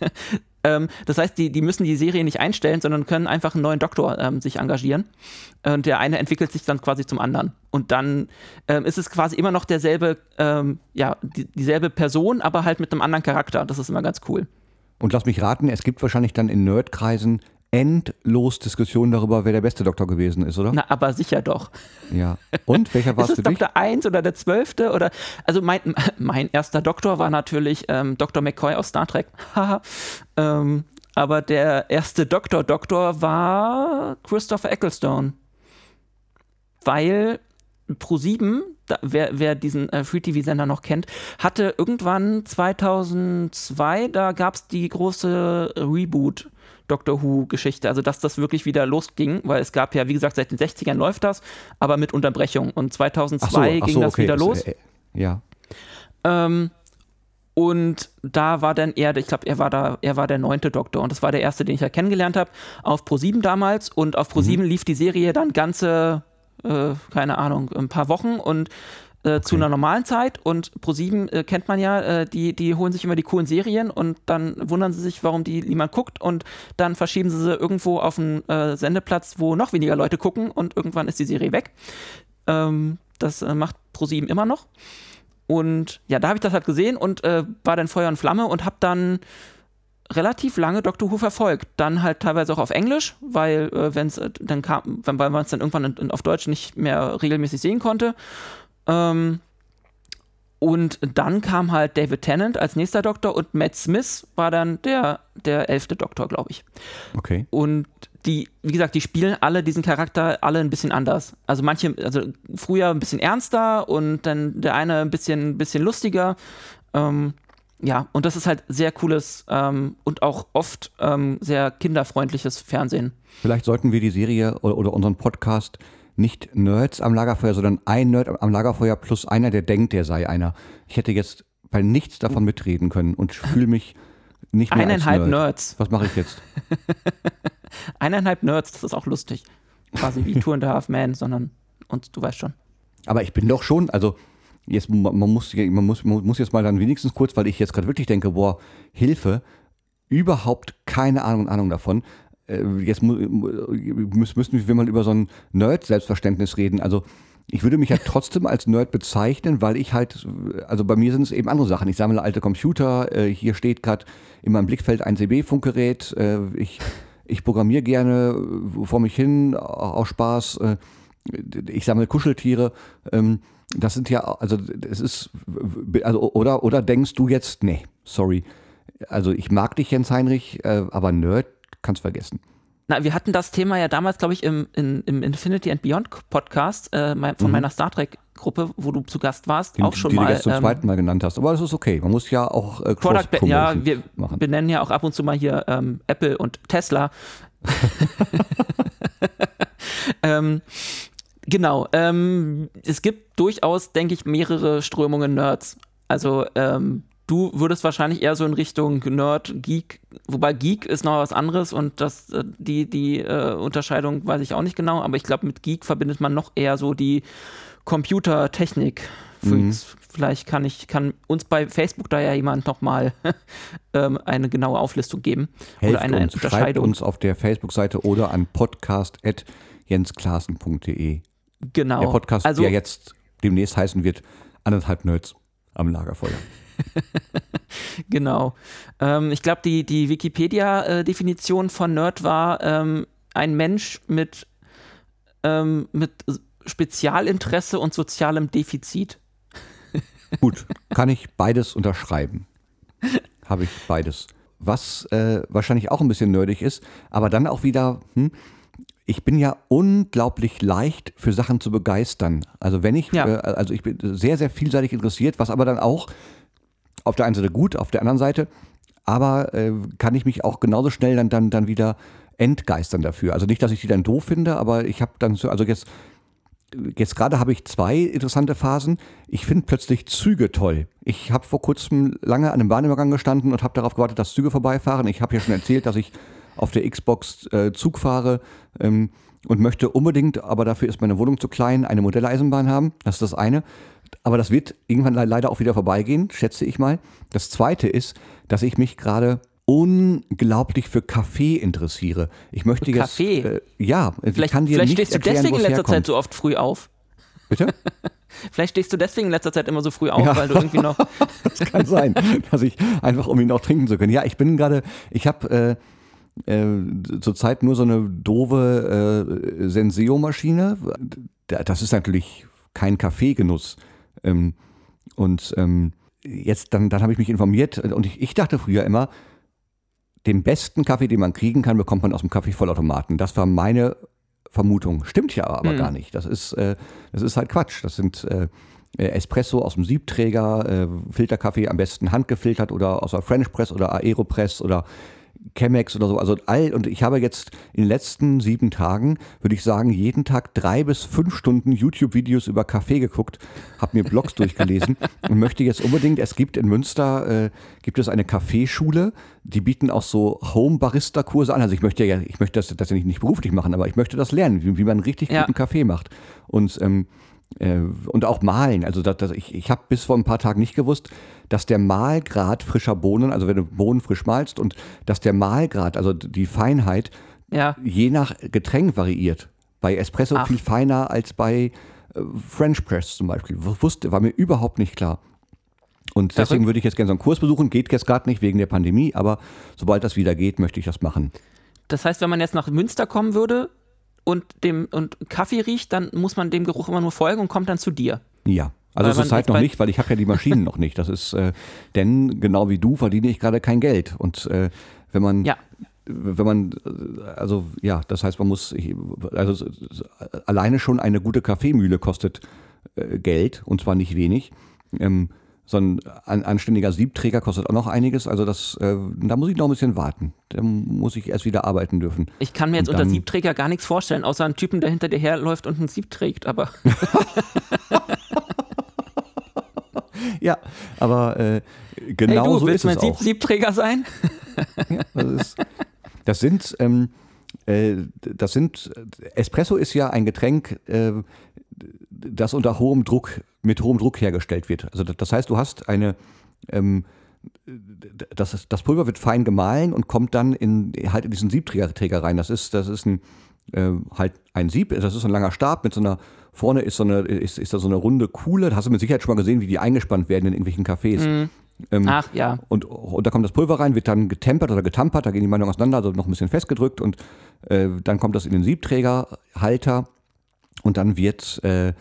Ähm, das heißt, die, die müssen die Serie nicht einstellen, sondern können einfach einen neuen Doktor ähm, sich engagieren. Und der eine entwickelt sich dann quasi zum anderen. Und dann ähm, ist es quasi immer noch derselbe, ähm, ja, die, dieselbe Person, aber halt mit einem anderen Charakter. Das ist immer ganz cool. Und lass mich raten, es gibt wahrscheinlich dann in Nerdkreisen endlos Diskussionen darüber, wer der beste Doktor gewesen ist, oder? Na, aber sicher doch. Ja. Und welcher war es für dich? Doktor 1 oder der 12. oder also mein, mein erster Doktor war natürlich ähm, Dr. McCoy aus Star Trek. ähm, aber der erste Doktor Doktor war Christopher Ecclestone. Weil Pro7, wer, wer diesen äh, Free-TV-Sender noch kennt, hatte irgendwann 2002, da gab es die große Reboot Doctor Who-Geschichte. Also, dass das wirklich wieder losging, weil es gab ja, wie gesagt, seit den 60ern läuft das, aber mit Unterbrechung. Und 2002 ach so, ach ging so, das okay. wieder los. Äh, ja. Ähm, und da war dann er, ich glaube, er war da, er war der neunte Doktor und das war der erste, den ich ja kennengelernt habe, auf Pro7 damals. Und auf Pro7 mhm. lief die Serie dann ganze, äh, keine Ahnung, ein paar Wochen und äh, okay. zu einer normalen Zeit und Pro7 äh, kennt man ja, äh, die, die holen sich immer die coolen Serien und dann wundern sie sich, warum die niemand guckt und dann verschieben sie sie irgendwo auf einen äh, Sendeplatz, wo noch weniger Leute gucken und irgendwann ist die Serie weg. Ähm, das äh, macht Pro7 immer noch. Und ja, da habe ich das halt gesehen und war dann Feuer und Flamme und habe dann relativ lange Doctor Who verfolgt. Dann halt teilweise auch auf Englisch, weil äh, wenn es dann kam, weil man es dann irgendwann in, in, auf Deutsch nicht mehr regelmäßig sehen konnte. Ähm, und dann kam halt David Tennant als nächster Doktor und Matt Smith war dann der, der elfte Doktor, glaube ich. Okay. Und die, wie gesagt, die spielen alle diesen Charakter alle ein bisschen anders. Also manche, also früher ein bisschen ernster und dann der eine ein bisschen, bisschen lustiger. Ähm, ja, und das ist halt sehr cooles ähm, und auch oft ähm, sehr kinderfreundliches Fernsehen. Vielleicht sollten wir die Serie oder, oder unseren Podcast nicht Nerds am Lagerfeuer, sondern ein Nerd am Lagerfeuer plus einer, der denkt, der sei einer. Ich hätte jetzt bei nichts davon mitreden können und fühle mich nicht mehr Eineinhalb als Nerd. Nerds. Was mache ich jetzt? Eineinhalb Nerds, das ist auch lustig. Quasi wie Two and a Half Man, sondern und du weißt schon. Aber ich bin doch schon, also jetzt man muss, man muss, man muss jetzt mal dann wenigstens kurz, weil ich jetzt gerade wirklich denke, boah, Hilfe, überhaupt keine Ahnung, Ahnung davon. Äh, jetzt müssen wir mal über so ein Nerd-Selbstverständnis reden. Also ich würde mich ja trotzdem als Nerd bezeichnen, weil ich halt, also bei mir sind es eben andere Sachen. Ich sammle alte Computer, äh, hier steht gerade in meinem Blickfeld ein CB-Funkgerät, äh, ich, ich programmiere gerne vor mich hin, auch Spaß, ich sammle Kuscheltiere. Ähm, das sind ja, also es ist, also, oder, oder denkst du jetzt, nee, sorry. Also ich mag dich, Jens Heinrich, aber Nerd kannst vergessen. Na, wir hatten das Thema ja damals, glaube ich, im, in, im Infinity and Beyond Podcast äh, von mhm. meiner Star Trek Gruppe, wo du zu Gast warst, die, auch schon die mal. Die du zum ähm, zweiten Mal genannt hast. Aber das ist okay. Man muss ja auch äh, Product, Ja, wir machen. benennen ja auch ab und zu mal hier ähm, Apple und Tesla. ähm, genau. Ähm, es gibt durchaus, denke ich, mehrere Strömungen Nerds. Also ähm, Du würdest wahrscheinlich eher so in Richtung Nerd, Geek, wobei Geek ist noch was anderes und das, äh, die, die äh, Unterscheidung weiß ich auch nicht genau, aber ich glaube, mit Geek verbindet man noch eher so die Computertechnik. Mhm. Vielleicht kann ich, kann uns bei Facebook da ja jemand nochmal ähm, eine genaue Auflistung geben. Helft oder eine uns, Unterscheidung. Schreibt uns auf der Facebook-Seite oder an podcast.jensklassen.de. Genau. Der Podcast, also, der jetzt demnächst heißen wird, anderthalb Nerds am Lagerfeuer. genau. Ähm, ich glaube, die, die Wikipedia-Definition von Nerd war ähm, ein Mensch mit, ähm, mit Spezialinteresse und sozialem Defizit. Gut, kann ich beides unterschreiben. Habe ich beides. Was äh, wahrscheinlich auch ein bisschen nerdig ist, aber dann auch wieder, hm, ich bin ja unglaublich leicht für Sachen zu begeistern. Also wenn ich, ja. äh, also ich bin sehr, sehr vielseitig interessiert, was aber dann auch auf der einen Seite gut, auf der anderen Seite, aber äh, kann ich mich auch genauso schnell dann, dann, dann wieder entgeistern dafür. Also nicht, dass ich die dann doof finde, aber ich habe dann so, also jetzt, jetzt gerade habe ich zwei interessante Phasen. Ich finde plötzlich Züge toll. Ich habe vor kurzem lange an einem Bahnübergang gestanden und habe darauf gewartet, dass Züge vorbeifahren. Ich habe ja schon erzählt, dass ich auf der Xbox äh, Zug fahre ähm, und möchte unbedingt, aber dafür ist meine Wohnung zu klein, eine Modelleisenbahn haben. Das ist das eine. Aber das wird irgendwann leider auch wieder vorbeigehen, schätze ich mal. Das zweite ist, dass ich mich gerade unglaublich für Kaffee interessiere. Ich möchte Für jetzt. Kaffee? Äh, ja, ich Vielleicht, kann dir vielleicht nicht stehst du erklären, deswegen wo in letzter Zeit herkommt. so oft früh auf. Bitte? Vielleicht stehst du deswegen in letzter Zeit immer so früh auf, Ja. weil du irgendwie noch. Das kann sein, dass ich einfach, um ihn auch trinken zu können. Ja, ich bin gerade, ich habe äh, äh, zurzeit nur so eine doofe äh, Senseo-Maschine. Da- Das ist natürlich kein Kaffeegenuss. Ähm, und ähm, jetzt, dann, dann habe ich mich informiert und ich, ich dachte früher immer, den besten Kaffee, den man kriegen kann, bekommt man aus dem Kaffeevollautomaten. Das war meine Vermutung. Stimmt ja aber Hm. gar nicht. Das ist, äh, das ist halt Quatsch. Das sind äh, äh, Espresso aus dem Siebträger, äh, Filterkaffee am besten handgefiltert oder aus der French Press oder Aeropress oder Chemex oder so. Also all, und ich habe jetzt in den letzten sieben Tagen, würde ich sagen, jeden Tag drei bis fünf Stunden YouTube-Videos über Kaffee geguckt, habe mir Blogs durchgelesen und möchte jetzt unbedingt, es gibt in Münster, äh, gibt es eine Kaffeeschule, die bieten auch so Home-Barista-Kurse an. Also ich möchte ja, ich möchte das tatsächlich nicht beruflich machen, aber ich möchte das lernen, wie, wie man richtig Ja. guten Kaffee macht. Und ähm, äh, und auch malen. Also das, das, ich, ich habe bis vor ein paar Tagen nicht gewusst, dass der Mahlgrad frischer Bohnen, also wenn du Bohnen frisch malst, und dass der Mahlgrad, also die Feinheit, Ja. je nach Getränk variiert. Bei Espresso Ach. viel feiner als bei äh, French Press zum Beispiel. Wusste, war mir überhaupt nicht klar. Und deswegen würde ich jetzt gerne so einen Kurs besuchen. Geht jetzt gerade nicht wegen der Pandemie, aber sobald das wieder geht, möchte ich das machen. Das heißt, wenn man jetzt nach Münster kommen würde und dem und Kaffee riecht, dann muss man dem Geruch immer nur folgen und kommt dann zu dir. Ja. Also Weil zurzeit jetzt noch nicht, weil ich habe ja die Maschinen noch nicht. Das ist, äh, denn genau wie du verdiene ich gerade kein Geld. Und äh, wenn man, Ja. wenn man, äh, also ja, das heißt, man muss, also alleine schon eine gute Kaffeemühle kostet äh, Geld und zwar nicht wenig. Ähm, so ein an, anständiger Siebträger kostet auch noch einiges. Also das, äh, da muss ich noch ein bisschen warten. Da muss ich erst wieder arbeiten dürfen. Ich kann mir jetzt unter Siebträger gar nichts vorstellen, außer einen Typen, der hinter dir herläuft und ein Sieb trägt. Aber Ja, aber äh, hey genau du, so willst ist mein es Sieb auch. Siebträger sein? Das, ist, das sind, ähm, äh, das sind, Espresso ist ja ein Getränk, äh, das unter hohem Druck, mit hohem Druck hergestellt wird. Also das, das heißt, du hast eine, ähm, das, das Pulver wird fein gemahlen und kommt dann in, halt in diesen Siebträger Träger rein. Das ist, das ist ein, äh, halt ein Sieb, das ist so ein langer Stab mit so einer, vorne ist so eine, ist, ist da so eine runde Kuhle. Da hast du mit Sicherheit schon mal gesehen, wie die eingespannt werden in irgendwelchen Cafés. Ähm, Ach ja. und, und da kommt das Pulver rein, wird dann getempert oder getampert, da gehen die Meinungen auseinander, also noch ein bisschen festgedrückt und äh, dann kommt das in den Siebträgerhalter und dann wird äh,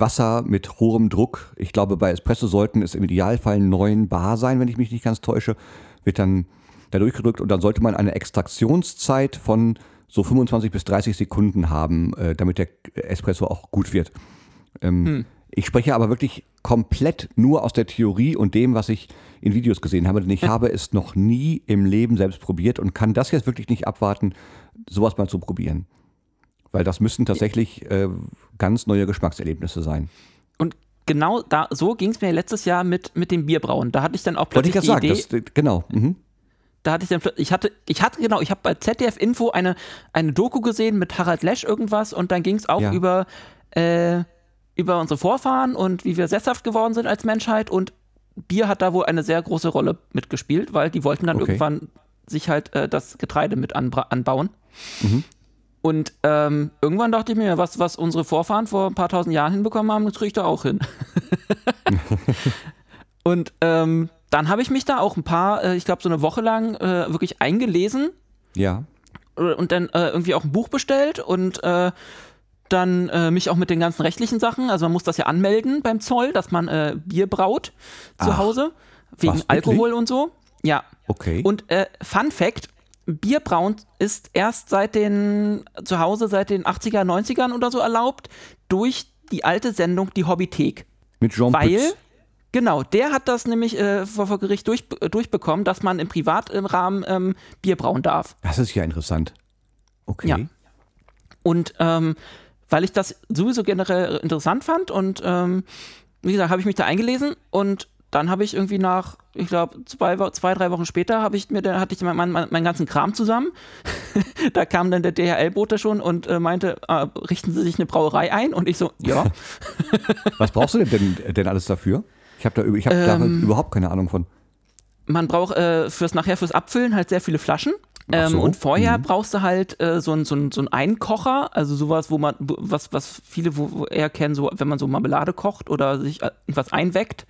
Wasser mit hohem Druck, ich glaube bei Espresso sollten es im Idealfall 9 Bar sein, wenn ich mich nicht ganz täusche, wird dann da durchgedrückt und dann sollte man eine Extraktionszeit von so 25 bis 30 Sekunden haben, äh, damit der Espresso auch gut wird. Ähm, Ich spreche aber wirklich komplett nur aus der Theorie und dem, was ich in Videos gesehen habe, denn ich habe es noch nie im Leben selbst probiert und kann das jetzt wirklich nicht abwarten, sowas mal zu probieren. Weil das müssen tatsächlich äh, ganz neue Geschmackserlebnisse sein. Und genau da, so ging es mir letztes Jahr mit, mit dem Bierbrauen. Da hatte ich dann auch Wollte plötzlich ich gerade die sagen, Idee, das, genau. Mhm. da hatte ich dann, ich hatte, ich hatte, genau, ich habe bei ZDF Info eine, eine Doku gesehen mit Harald Lesch irgendwas und dann ging es auch Ja. über, äh, über unsere Vorfahren und wie wir sesshaft geworden sind als Menschheit und Bier hat da wohl eine sehr große Rolle mitgespielt, weil die wollten dann Okay. irgendwann sich halt äh, das Getreide mit anbauen. Mhm. Und ähm, irgendwann dachte ich mir, was, was unsere Vorfahren vor ein paar tausend Jahren hinbekommen haben, das kriege ich da auch hin. Und ähm, dann habe ich mich da auch ein paar, äh, ich glaube so eine Woche lang äh, wirklich eingelesen Ja. und dann äh, irgendwie auch ein Buch bestellt und äh, dann äh, mich auch mit den ganzen rechtlichen Sachen, also man muss das ja anmelden beim Zoll, dass man äh, Bier braut zu Ach, Hause, wegen? Alkohol und so. Ja. Okay. Und äh, Fun Fact, Bierbrauen ist erst seit den, zu Hause seit den 80er, 90ern oder so erlaubt, durch die alte Sendung Die Hobbythek. Mit Jean Weil, Pütz. genau, der hat das nämlich äh, vor, vor Gericht durch, äh, durchbekommen, dass man im Privatrahmen ähm, Bier brauen darf. Das ist ja interessant. Okay. Ja. Und ähm, weil ich das sowieso generell interessant fand und ähm, wie gesagt, habe ich mich da eingelesen und dann habe ich irgendwie nach, ich glaube, zwei, zwei, drei Wochen später habe ich mir, da hatte ich mein, mein, meinen ganzen Kram zusammen. da kam dann der DHL-Bote schon und äh, meinte, äh, richten Sie sich eine Brauerei ein? Und ich so, ja. Was brauchst du denn, denn, denn alles dafür? Ich habe da, ich hab da Ähm. überhaupt keine Ahnung von. man braucht äh, fürs nachher fürs Abfüllen halt sehr viele Flaschen. Ähm, so. Und vorher Mhm. brauchst du halt äh, so einen so ein- so ein Einkocher, also sowas, wo man, was, was viele wo, wo eher kennen, so wenn man so Marmelade kocht oder sich äh, irgendwas einweckt.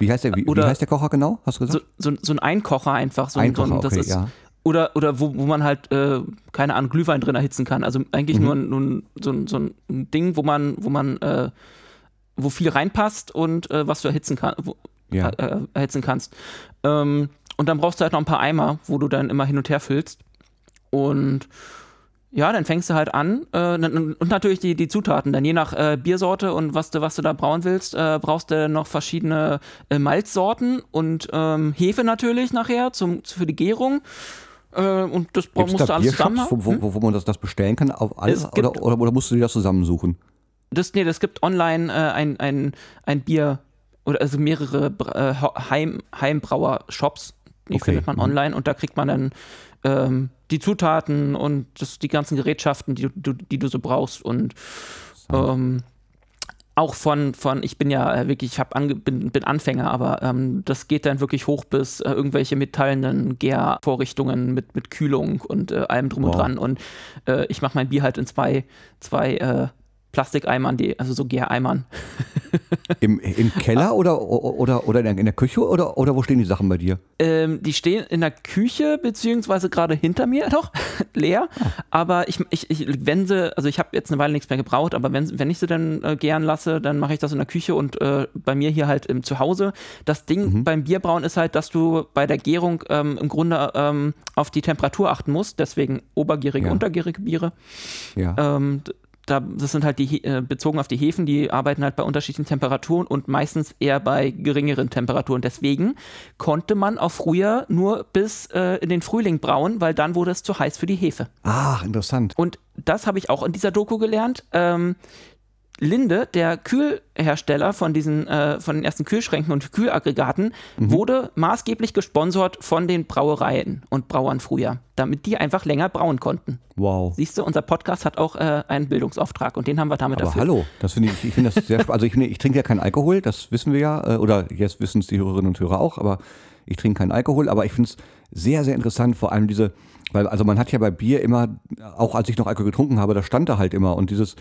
Wie heißt der, wie, wie Oder- heißt der Kocher genau? Hast du So, gesagt? so, so ein Einkocher einfach. So, ein- so ein, das okay, ist, ja. Oder, oder wo, wo man halt, äh, keine Ahnung, Glühwein drin erhitzen kann. Also eigentlich Mhm. nur, ein- nur ein- so, ein, so ein Ding, wo man, wo man, äh, wo viel reinpasst und äh, was du erhitzen, kann, wo, Ja. äh, erhitzen kannst. Ähm, und dann brauchst du halt noch ein paar Eimer, wo du dann immer hin und her füllst. Und ja, dann fängst du halt an. Äh, und natürlich die, die Zutaten. Dann je nach äh, Biersorte und was du, was du da brauen willst, äh, brauchst du noch verschiedene äh, Malzsorten und ähm, Hefe natürlich nachher zum, für die Gärung. Äh, und das bra- Gibt es musst du da alles Biershops, zusammen wo, wo, wo, wo man das, das bestellen kann? Auf alles? Oder, oder, oder musst du dir das zusammensuchen? Das, nee, das gibt online äh, ein, ein, ein Bier oder also mehrere Heim, Heimbrauer-Shops. Die Okay, findet man mhm. online und da kriegt man dann ähm, die Zutaten und das, die ganzen Gerätschaften, die du, die du so brauchst. Und ähm, auch von, von, ich bin ja äh, wirklich, ich ange, bin, bin Anfänger, aber ähm, das geht dann wirklich hoch bis äh, irgendwelche metallenen Gärvorrichtungen mit, mit Kühlung und äh, allem drum und Wow. dran. Und äh, ich mache mein Bier halt in zwei, zwei äh, Plastikeimern, die, also so Gäreimern. Im, Im Keller oder, oder, oder in der, Küche oder, oder wo stehen die Sachen bei dir? Ähm, die stehen in der Küche, beziehungsweise gerade hinter mir noch, leer. Aber ich, ich, ich, wenn sie, also ich habe jetzt eine Weile nichts mehr gebraucht, aber wenn, wenn ich sie dann äh, gären lasse, dann mache ich das in der Küche und äh, bei mir hier halt im Zuhause. Das Ding beim Bierbrauen ist halt, dass du bei der Gärung ähm, im Grunde ähm, auf die Temperatur achten musst, deswegen obergärige, Ja. untergärige Biere. Ja. Da, das sind halt die, äh, bezogen auf die Hefen, die arbeiten halt bei unterschiedlichen Temperaturen und meistens eher bei geringeren Temperaturen. Deswegen konnte man auch früher nur bis äh, in den Frühling brauen, weil dann wurde es zu heiß für die Hefe. Ah, interessant. Und das habe ich auch in dieser Doku gelernt. Ähm, Linde, der Kühlhersteller von diesen, äh, von den ersten Kühlschränken und Kühlaggregaten, wurde maßgeblich gesponsert von den Brauereien und Brauern früher, damit die einfach länger brauen konnten. Wow. Siehst du, unser Podcast hat auch äh, einen Bildungsauftrag und den haben wir damit Aber erfüllt. hallo, das finde ich, ich finde das sehr spannend. Also ich, ich trinke ja keinen Alkohol, das wissen wir ja, äh, oder jetzt wissen es die Hörerinnen und Hörer auch, aber ich trinke keinen Alkohol, aber ich finde es sehr, sehr interessant, vor allem diese, weil also man hat ja bei Bier immer, auch als ich noch Alkohol getrunken habe, da stand da halt immer und dieses,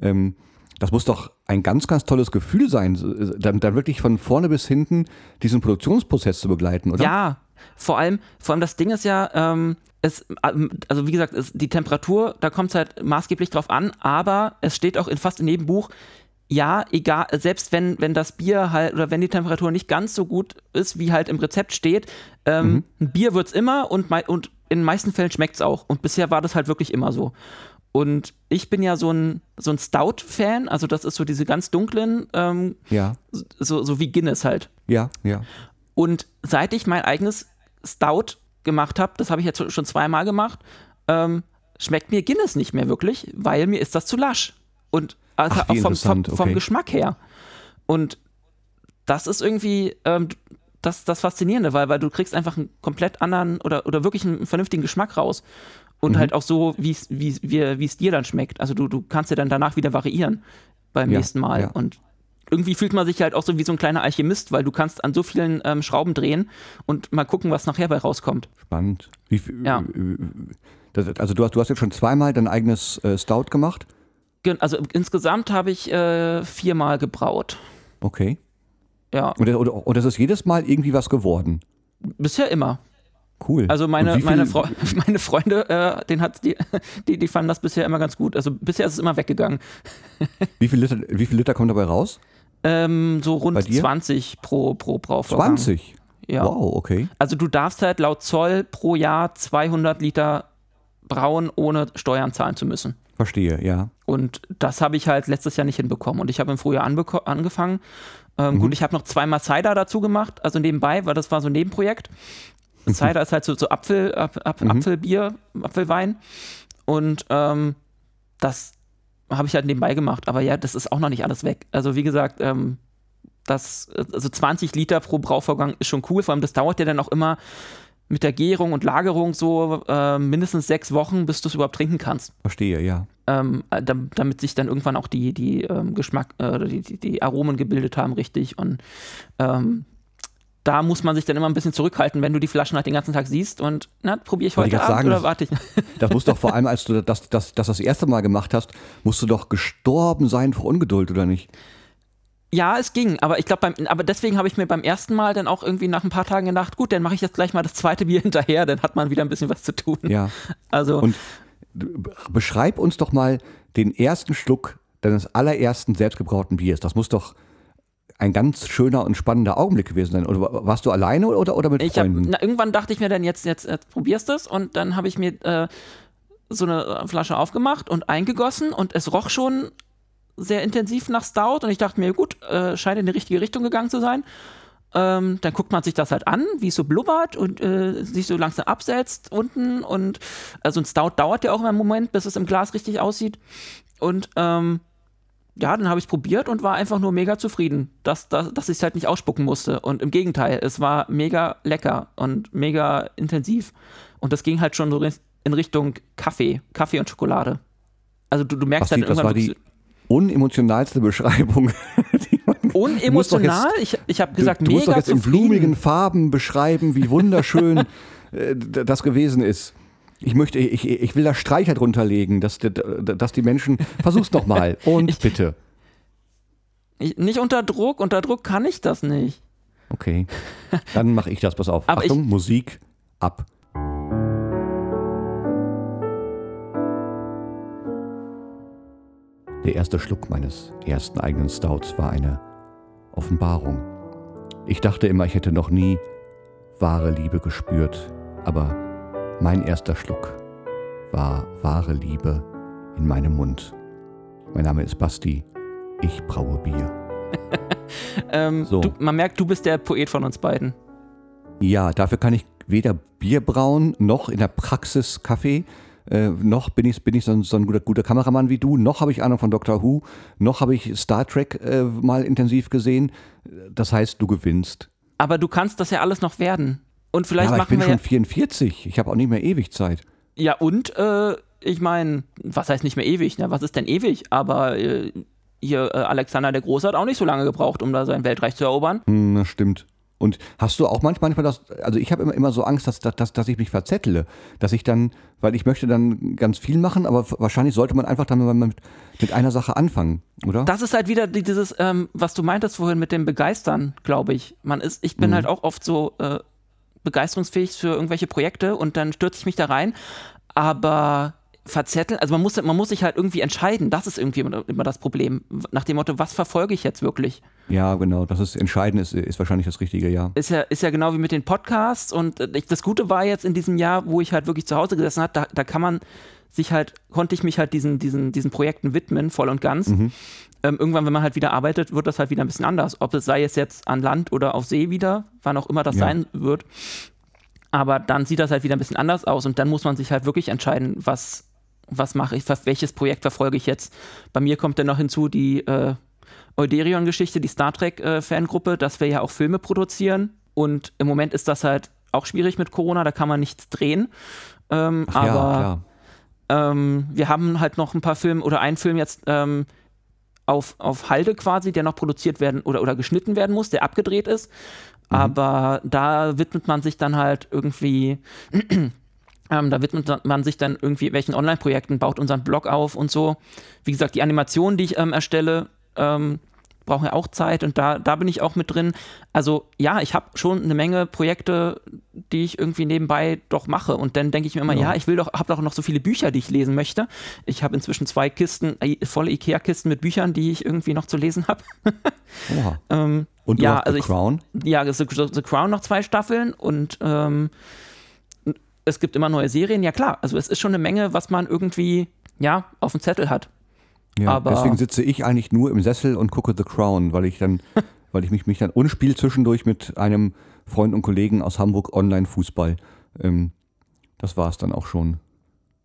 ähm, das muss doch ein ganz, ganz tolles Gefühl sein, so, äh, dann, dann wirklich von vorne bis hinten diesen Produktionsprozess zu begleiten, oder? Ja, vor allem, vor allem das Ding ist ja, ähm, es, ähm, also wie gesagt, es, die Temperatur, da kommt es halt maßgeblich drauf an, aber es steht auch in fast in jedem Buch, ja, egal, selbst wenn, wenn das Bier halt oder wenn die Temperatur nicht ganz so gut ist, wie halt im Rezept steht, ähm, ein Bier wird es immer und, und in den meisten Fällen schmeckt es auch. Und bisher war das halt wirklich immer so. Und ich bin ja so ein, so ein Stout-Fan, also das ist so diese ganz dunklen, ähm, Ja, so, so wie Guinness halt. ja, ja. Und seit ich mein eigenes Stout gemacht habe, das habe ich jetzt schon zweimal gemacht, ähm, schmeckt mir Guinness nicht mehr wirklich, weil mir ist das zu lasch. Und also Ach, vom, vom, vom okay. Geschmack her. Und das ist irgendwie ähm, das, das Faszinierende, weil, weil du kriegst einfach einen komplett anderen oder, oder wirklich einen vernünftigen Geschmack raus. Und Mhm. halt auch so, wie's, wie wie wie es dir dann schmeckt. Also du, du kannst ja dann danach wieder variieren beim Ja, nächsten Mal. ja. Und irgendwie fühlt man sich halt auch so wie so ein kleiner Alchemist, weil du kannst an so vielen ähm, Schrauben drehen und mal gucken, was nachher bei rauskommt. Spannend. Wie, Ja. das, also du hast, du hast jetzt schon zweimal dein eigenes äh, Stout gemacht? Also insgesamt habe ich äh, viermal gebraut. Okay. Ja, Und, oder, und das ist jedes Mal irgendwie was geworden. bisher immer. Cool. Also meine, meine, Freu meine Freunde, äh, den hat die, die, die fanden das bisher immer ganz gut. Also bisher ist es immer weggegangen. Wie viel Liter, wie viel Liter kommt dabei raus? Ähm, so rund dir? 20 pro, pro Brauvorgang. 20. Ja. Wow, okay. Also du darfst halt laut Zoll pro Jahr 200 Liter brauen, ohne Steuern zahlen zu müssen. Verstehe, ja. Und das habe ich halt letztes Jahr nicht hinbekommen. Und ich habe im Frühjahr angefangen. Ähm, Gut, ich habe noch zweimal Cider dazu gemacht, also nebenbei, weil das war so ein Nebenprojekt. Cider ist halt so, so Apfel, Ap Ap Apfelbier, Apfelwein. Und ähm, das habe ich halt nebenbei gemacht. Aber ja, das ist auch noch nicht alles weg. Also wie gesagt, ähm, das, also 20 Liter pro Brauvorgang ist schon cool. Vor allem, das dauert ja dann auch immer mit der Gärung und Lagerung so äh, mindestens sechs Wochen, bis du es überhaupt trinken kannst Verstehe, ja. ähm, äh, dam- damit sich dann irgendwann auch die, die ähm, Geschmack, äh, die, die, die Aromen gebildet haben, richtig. Und ähm, da muss man sich dann immer ein bisschen zurückhalten, wenn du die Flaschen halt den ganzen Tag siehst und na, probiere ich heute ich Abend sagen, oder das- warte ich? Das muss doch vor allem, als du das, das, das das erste Mal gemacht hast, musst du doch gestorben sein vor Ungeduld, oder nicht? Ja, es ging, aber ich glaube, aber deswegen habe ich mir beim ersten Mal dann auch irgendwie nach ein paar Tagen gedacht, gut, dann mache ich jetzt gleich mal das zweite Bier hinterher, dann hat man wieder ein bisschen was zu tun. Ja. Also, Und beschreib uns doch mal den ersten Schluck deines allerersten selbstgebrauten Biers. Das muss doch ein ganz schöner und spannender Augenblick gewesen sein. Oder wa- warst du alleine oder, oder mit ich hab, Freunden? na, irgendwann dachte ich mir dann, jetzt, jetzt, jetzt probierst du es und dann habe ich mir äh, so eine Flasche aufgemacht und eingegossen und es roch schon sehr intensiv nach Stout und ich dachte mir, gut, äh, scheint in die richtige Richtung gegangen zu sein. Ähm, dann guckt man sich das halt an, wie es so blubbert und äh, sich so langsam absetzt unten und also ein Stout dauert ja auch immer einen Moment, bis es im Glas richtig aussieht und ähm, ja, dann habe ich es probiert und war einfach nur mega zufrieden, dass, dass, dass ich es halt nicht ausspucken musste. Und im Gegenteil, es war mega lecker und mega intensiv. Und das ging halt schon so in Richtung Kaffee, Kaffee und Schokolade. Also du, du merkst Basti, halt das war irgendwann die unemotionalste Beschreibung. Du musst unemotional. jetzt- ich ich habe gesagt, du, du musst mega doch jetzt in zufrieden. blumigen Farben beschreiben, wie wunderschön äh, das gewesen ist. Ich möchte, ich, ich will da Streicher drunter legen, dass, die- dass die Menschen. Versuch's doch mal. Und bitte. Ich, nicht unter Druck, unter Druck kann ich das nicht. Okay. Dann mache ich das. Pass auf. Aber Achtung, Musik ab. Der erste Schluck meines ersten eigenen Stouts war eine Offenbarung. Ich dachte immer, ich hätte noch nie wahre Liebe gespürt, aber mein erster Schluck war wahre Liebe in meinem Mund. Mein Name ist Basti. Ich braue Bier. Ähm, So. du, man merkt, du bist der Poet von uns beiden. Ja, dafür kann ich weder Bier brauen, noch in der Praxis Kaffee. Äh, noch bin ich, bin ich so ein, so ein guter, guter Kameramann wie du, noch habe ich Ahnung von Doctor Who, noch habe ich Star Trek äh, mal intensiv gesehen. Das heißt, du gewinnst. Aber du kannst das ja alles noch werden. Und vielleicht ja, aber ich machen bin wir schon ja, 44. Ich habe auch nicht mehr ewig Zeit. ja und äh, ich meine, was heißt nicht mehr ewig? Ne? Was ist denn ewig? Aber äh, hier äh, Alexander der Große hat auch nicht so lange gebraucht, um da sein Weltreich zu erobern. Hm, das stimmt. Und hast du auch manchmal, manchmal das, also ich habe immer, immer so Angst, dass, dass, dass ich mich verzettle, dass ich dann, weil ich möchte dann ganz viel machen, aber wahrscheinlich sollte man einfach dann mit, mit einer Sache anfangen, oder? Das ist halt wieder die- dieses, ähm, was du meintest vorhin mit dem Begeistern, glaube ich. Man ist, ich bin Mhm. halt auch oft so äh, begeisterungsfähig für irgendwelche Projekte und dann stürze ich mich da rein, aber verzetteln, also man muss, man muss sich halt irgendwie entscheiden, das ist irgendwie immer, das Problem. Nach dem Motto, was verfolge ich jetzt wirklich? ja, genau, das ist entscheidend, ist, ist wahrscheinlich das Richtige, ja. Ist ja, ist ja genau wie mit den Podcasts und äh, das Gute war jetzt in diesem Jahr, wo ich halt wirklich zu Hause gesessen habe, da, da kann man sich halt, konnte ich mich halt diesen, diesen, diesen Projekten widmen, voll und ganz. Ähm, irgendwann, wenn man halt wieder arbeitet, wird das halt wieder ein bisschen anders. Ob es sei es jetzt an Land oder auf See wieder, wann auch immer das Ja. sein wird. Aber dann sieht das halt wieder ein bisschen anders aus und dann muss man sich halt wirklich entscheiden, was, was mache ich, was, welches Projekt verfolge ich jetzt. Bei mir kommt dann noch hinzu die äh, Euderion-Geschichte, die Star Trek-Fangruppe, dass wir ja auch Filme produzieren. Und im Moment ist das halt auch schwierig mit Corona, da kann man nichts drehen. Ähm, Ach aber ja, ähm, wir haben halt noch ein paar Filme oder einen Film jetzt ähm, auf, auf Halde quasi, der noch produziert werden oder, oder geschnitten werden muss, der abgedreht ist. Aber da widmet man sich dann halt irgendwie, ähm, da widmet man sich dann irgendwie welchen Online-Projekten, baut unseren Blog auf und so. Wie gesagt, die Animationen, die ich ähm, erstelle, ähm, brauchen ja auch Zeit und da, da bin ich auch mit drin. Also ja, ich habe schon eine Menge Projekte, die ich irgendwie nebenbei doch mache und dann denke ich mir immer, ja, ich will doch, habe doch noch so viele Bücher, die ich lesen möchte. Ich habe inzwischen zwei Kisten, äh, volle Ikea-Kisten mit Büchern, die ich irgendwie noch zu lesen habe. Ähm, Und du ja, hast also The ich- Crown? ja, The, The, The Crown noch zwei Staffeln und ähm, es gibt immer neue Serien. Ja klar, also es ist schon eine Menge, was man irgendwie ja auf dem Zettel hat. Ja, aber- deswegen sitze ich eigentlich nur im Sessel und gucke The Crown, weil ich dann, weil ich mich, mich dann und spiele zwischendurch mit einem Freund und Kollegen aus Hamburg Online-Fußball. Ähm, das war es dann auch schon.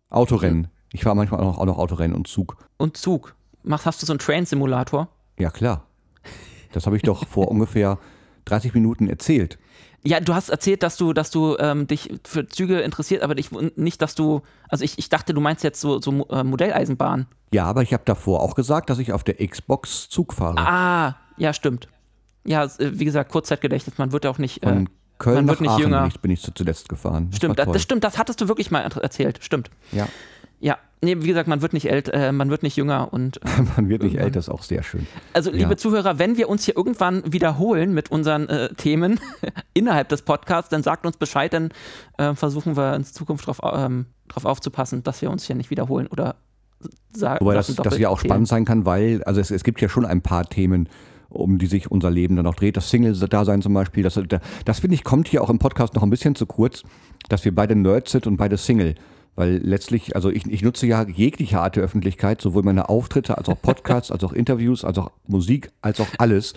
Autorennen. Ich fahre manchmal auch noch, auch noch Autorennen und Zug. Und Zug. Machst, hast du so einen Train-Simulator? Ja, klar. Das habe ich doch vor ungefähr 30 Minuten erzählt. Ja, du hast erzählt, dass du, dass du ähm, dich für Züge interessiert, aber ich, nicht, dass du, also ich, ich dachte, du meinst jetzt so, so äh, Modelleisenbahn. Ja, aber ich habe davor auch gesagt, dass ich auf der Xbox Zug fahre. Ah, ja, stimmt. Ja, äh, wie gesagt, Kurzzeitgedächtnis. Man wird auch nicht. Äh, Von Köln man wird nicht Aachen jünger. bin ich, zuletzt gefahren. Das stimmt, das, das stimmt, das hattest du wirklich mal erzählt. Stimmt. Ja, Ja, nee, wie gesagt, man wird nicht älter, äh, man wird nicht jünger und äh, man wird nicht älter, ist auch sehr schön. also liebe Ja. Zuhörer, wenn wir uns hier irgendwann wiederholen mit unseren äh, Themen innerhalb des Podcasts, dann sagt uns Bescheid, dann äh, versuchen wir in Zukunft darauf ähm, drauf aufzupassen, dass wir uns hier nicht wiederholen oder sagen. Wobei das, das ja auch spannend sein kann, weil, also es, es gibt ja schon ein paar Themen, um die sich unser Leben dann auch dreht. Das Single-Dasein zum Beispiel, das, das, das finde ich, kommt hier auch im Podcast noch ein bisschen zu kurz, dass wir beide Nerds sind und beide Single. Weil letztlich, also ich, ich nutze ja jegliche Art der Öffentlichkeit, sowohl meine Auftritte als auch Podcasts, als auch Interviews, als auch Musik, als auch alles,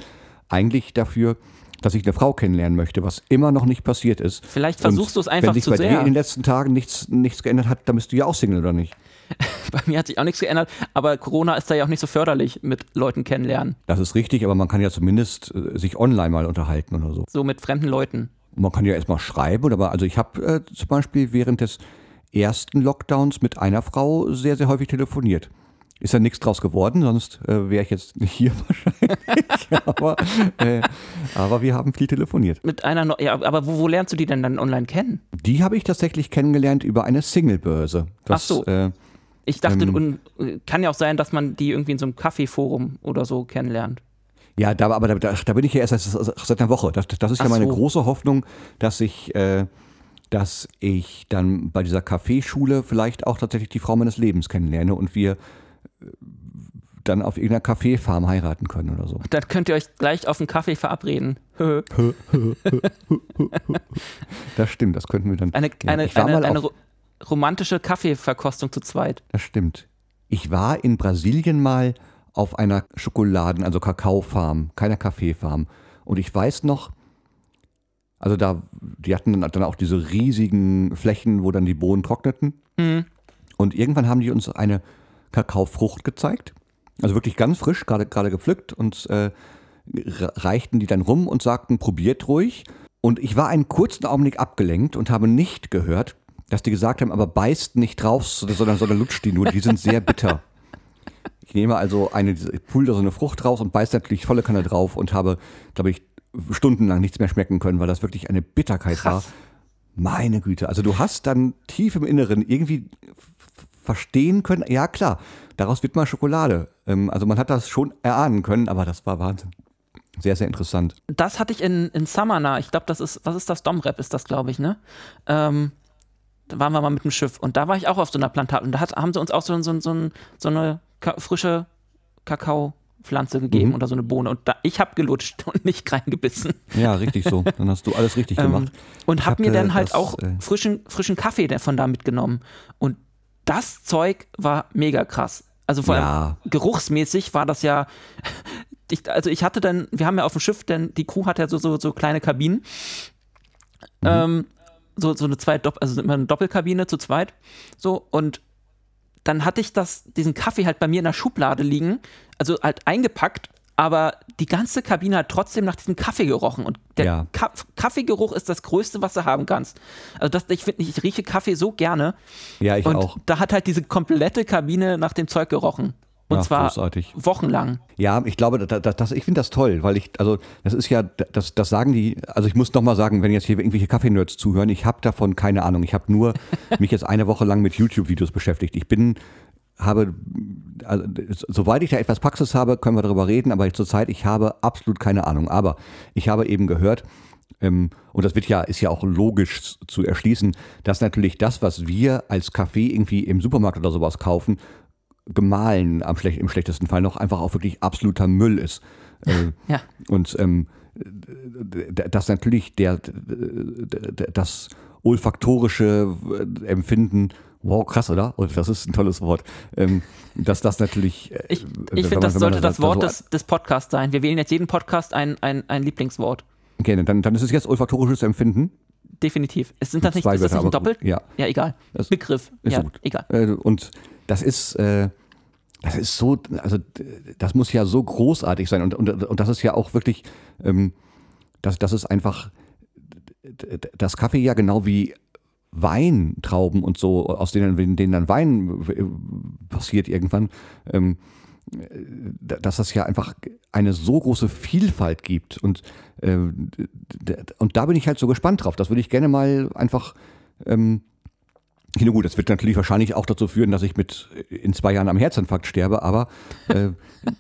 eigentlich dafür, dass ich eine Frau kennenlernen möchte, was immer noch nicht passiert ist. Vielleicht versuchst du es einfach Wenn sich zu bei dir sehr. in den letzten Tagen nichts, nichts geändert hat, dann bist du ja auch Single, oder nicht? Bei mir hat sich auch nichts geändert, aber Corona ist da ja auch nicht so förderlich mit Leuten kennenlernen, Das ist richtig, aber man kann ja zumindest äh, sich online mal unterhalten oder so. so mit fremden Leuten. Man kann ja erstmal schreiben, aber also ich habe äh, zum Beispiel während des ersten Lockdowns mit einer Frau sehr, sehr häufig telefoniert. Ist ja nichts draus geworden, sonst äh, wäre ich jetzt nicht hier wahrscheinlich. aber, äh, aber wir haben viel telefoniert. Mit einer, Neu- ja, aber wo, wo lernst du die denn dann online kennen? Die habe ich tatsächlich kennengelernt über eine Singlebörse. Ach so. Äh, Ich dachte, Ähm. äh, kann ja auch sein, dass man die irgendwie in so einem Kaffeeforum oder so kennenlernt. Ja, da, aber da, da, da bin ich ja erst seit, seit einer Woche. Das, das ist ja Ach meine so. große Hoffnung, dass ich, äh, dass ich dann bei dieser Kaffeeschule vielleicht auch tatsächlich die Frau meines Lebens kennenlerne und wir äh, dann auf irgendeiner Kaffeefarm heiraten können oder so. Dann könnt ihr euch gleich auf einen Kaffee verabreden. Das stimmt, das könnten wir dann. Eine, Ja, eine, eine, eine romantische Kaffeeverkostung zu zweit. Das stimmt. Ich war in Brasilien mal auf einer Schokoladen-, also Kakaofarm, keiner Kaffeefarm. Und ich weiß noch, also da, die hatten dann auch diese riesigen Flächen, wo dann die Bohnen trockneten. Mhm. Und irgendwann haben die uns eine Kakaofrucht gezeigt. Also wirklich ganz frisch, gerade gerade gepflückt und äh, re- reichten die dann rum und sagten, probiert ruhig. Und ich war einen kurzen Augenblick abgelenkt und habe nicht gehört, dass die gesagt haben, aber beißt nicht drauf, sondern, sondern lutscht die nur, die sind sehr bitter. Ich nehme also eine, ich pulle da so eine Frucht raus und beiß natürlich volle Kanne drauf und habe, glaube ich, stundenlang nichts mehr schmecken können, weil das wirklich eine Bitterkeit Krass. war. Meine Güte. Also du hast dann tief im Inneren irgendwie verstehen können, ja klar, daraus wird mal Schokolade. Ähm, also man hat das schon erahnen können, aber das war Wahnsinn. Sehr, sehr interessant. Das hatte ich in, in Samana. Ich glaube, das ist, was ist das? Domrep ist das, glaube ich, ne? Ähm, da waren wir mal mit dem Schiff und da war ich auch auf so einer Plantage und da hat, haben sie uns auch so, so, so, so eine frische Kakaopflanze gegeben Mhm. oder so eine Bohne und da, ich habe gelutscht und nicht reingebissen. Ja, richtig so. Dann hast du alles richtig Ähm, gemacht. und habe hab, mir dann halt das, auch äh, frischen, frischen Kaffee davon da mitgenommen. Und das Zeug war mega krass. Also vor allem Ja. geruchsmäßig war das ja. Ich, also ich hatte dann, wir haben ja auf dem Schiff, denn die Crew hat ja so, so, so kleine Kabinen. Mhm. Ähm, so, so eine zwei, also immer eine Doppelkabine zu zweit. So, und dann hatte ich das, diesen Kaffee halt bei mir in der Schublade liegen, also halt eingepackt, aber die ganze Kabine hat trotzdem nach diesem Kaffee gerochen. Und der Ja. Ka Kaffeegeruch ist das Größte, was du haben kannst. Also das, ich finde, ich rieche Kaffee so gerne. Ja, ich und auch. da hat halt diese komplette Kabine nach dem Zeug gerochen. Und Ach, zwar großartig. wochenlang. Ja, ich glaube, das, das, ich finde das toll, weil ich, also das ist ja, das, das sagen die, also ich muss nochmal sagen, wenn jetzt hier irgendwelche Kaffee-Nerds zuhören, ich habe davon keine Ahnung. Ich habe nur mich jetzt eine Woche lang mit YouTube-Videos beschäftigt. Ich bin, habe, also, soweit ich da etwas Praxis habe, können wir darüber reden, aber zurzeit, ich habe absolut keine Ahnung. Aber ich habe eben gehört, ähm, und das wird ja, ist ja auch logisch zu erschließen, dass natürlich das, was wir als Kaffee irgendwie im Supermarkt oder sowas kaufen, gemahlen am schlech im schlechtesten Fall noch einfach auch wirklich absoluter Müll ist. Äh, Ja. und ähm, dass natürlich der, das olfaktorische Empfinden, wow, krass, oder? Und das ist ein tolles Wort. Ähm, dass das natürlich. äh, Ich, ich finde, das sollte das da Wort so- des, des Podcasts sein. Wir wählen jetzt jeden Podcast ein, ein, ein Lieblingswort. Okay, dann, dann ist es jetzt olfaktorisches Empfinden. Definitiv. Es sind das nicht, Zwei ist das nicht ein. Doppelt? Ja. Ja, egal. Das Begriff. ist ja, gut. egal. Äh, und das ist, äh, das ist so, also das muss ja so großartig sein. Und, und, und das ist ja auch wirklich, ähm, das, das ist einfach, das Kaffee ja genau wie Weintrauben und so, aus denen, denen dann Wein äh, passiert irgendwann, ähm, dass es ja einfach eine so große Vielfalt gibt. Und, äh, und da bin ich halt so gespannt drauf. Das würde ich gerne mal einfach. Ähm, na gut, das wird natürlich wahrscheinlich auch dazu führen, dass ich mit in zwei Jahren am Herzinfarkt sterbe, aber äh,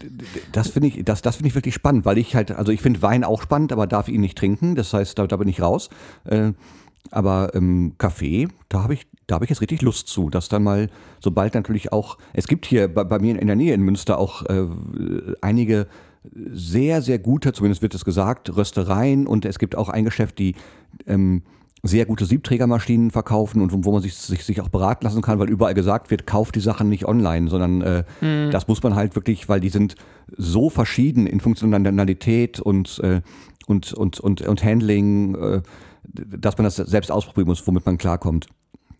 das finde ich, das, das finde ich wirklich spannend, weil ich halt, also ich finde Wein auch spannend, aber darf ihn nicht trinken. Das heißt, da, da bin ich raus. Äh, aber ähm, Kaffee, da habe ich, da habe ich jetzt richtig Lust zu, dass dann mal, sobald natürlich auch, es gibt hier bei, bei mir in der Nähe in Münster auch äh, einige sehr, sehr gute, zumindest wird es gesagt, Röstereien und es gibt auch ein Geschäft, die ähm, sehr gute Siebträgermaschinen verkaufen und wo man sich, sich, sich auch beraten lassen kann, weil überall gesagt wird, kauft die Sachen nicht online, sondern äh, mhm. das muss man halt wirklich, weil die sind so verschieden in Funktionalität und, äh, und, und, und, und Handling. Äh, dass man das selbst ausprobieren muss, womit man klarkommt.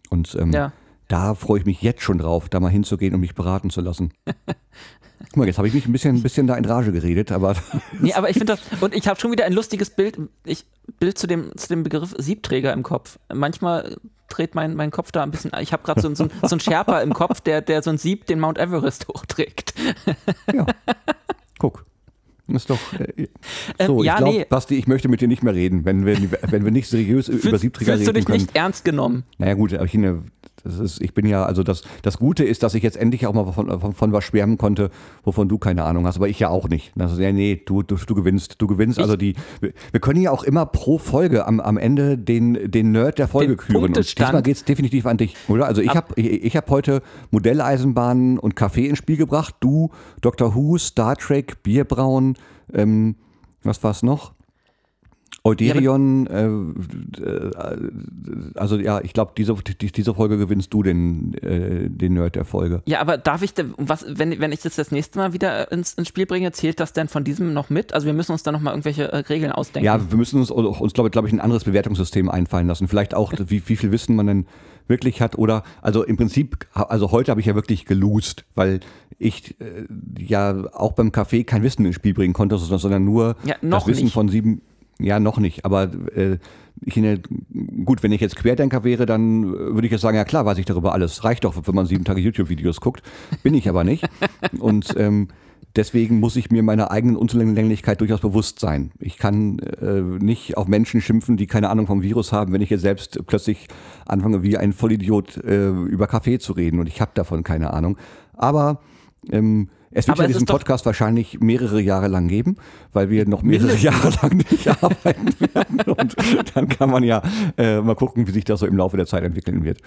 Und ähm, ja. Da freue ich mich jetzt schon drauf, da mal hinzugehen und mich beraten zu lassen. Guck mal, jetzt habe ich mich ein bisschen, ein bisschen da in Rage geredet, aber. nee, aber ich finde das, und ich habe schon wieder ein lustiges Bild, ich, Bild zu dem, zu dem Begriff Siebträger im Kopf. Manchmal dreht mein, mein Kopf da ein bisschen, ich habe gerade so, so, so einen Sherpa im Kopf, der, der so ein Sieb den Mount Everest hochträgt. ja. Guck. Ist doch. Äh, ähm, so, ähm, ja, ich glaube, nee. Basti, ich möchte mit dir nicht mehr reden, wenn wir, wenn wir nicht seriös Fühl, über Siebträger reden können. Fühlst du dich nicht ernst genommen? Naja, gut, aber ich, das ist, ich bin ja, also das, das Gute ist, dass ich jetzt endlich auch mal von, von, von, was schwärmen konnte, wovon du keine Ahnung hast, aber ich ja auch nicht. Das ist, ja, nee, du, du, du gewinnst, du gewinnst. Ich, also die, wir können ja auch immer pro Folge am, am Ende den, den Nerd der Folge küren. Und diesmal geht es definitiv an dich, oder? Also ich habe ich, ich hab heute Modelleisenbahnen und Kaffee ins Spiel gebracht. Du, Dr. Who, Star Trek, Bierbrauen, ähm, was war es noch? Euderion, ja, äh, äh, also ja, ich glaube, diese, die, diese Folge gewinnst du den, äh, den Nerd der Folge. Ja, aber darf ich, was, wenn, wenn ich das das nächste Mal wieder ins, ins Spiel bringe, zählt das denn von diesem noch mit? Also wir müssen uns da nochmal irgendwelche äh, Regeln ausdenken. Ja, wir müssen uns, uns glaube glaub ich, ein anderes Bewertungssystem einfallen lassen. Vielleicht auch, wie, wie viel Wissen man denn wirklich hat oder, also im Prinzip, also heute habe ich ja wirklich gelost, weil ich äh, ja auch beim Café kein Wissen ins Spiel bringen konnte, sondern nur ja, das Wissen nicht. von sieben ja, noch nicht. Aber äh, ich finde, gut, wenn ich jetzt Querdenker wäre, dann würde ich jetzt sagen, ja klar, weiß ich darüber alles. Reicht doch, wenn man sieben Tage YouTube-Videos guckt. Bin ich aber nicht. Und ähm, deswegen muss ich mir meiner eigenen Unzulänglichkeit durchaus bewusst sein. Ich kann äh, nicht auf Menschen schimpfen, die keine Ahnung vom Virus haben, wenn ich jetzt selbst plötzlich anfange, wie ein Vollidiot äh, über Kaffee zu reden und ich habe davon keine Ahnung. Aber ähm, es wird Aber ja diesen Podcast wahrscheinlich mehrere Jahre lang geben, weil wir noch mehrere Jahre lang nicht arbeiten werden. Und dann kann man ja äh, mal gucken, wie sich das so im Laufe der Zeit entwickeln wird.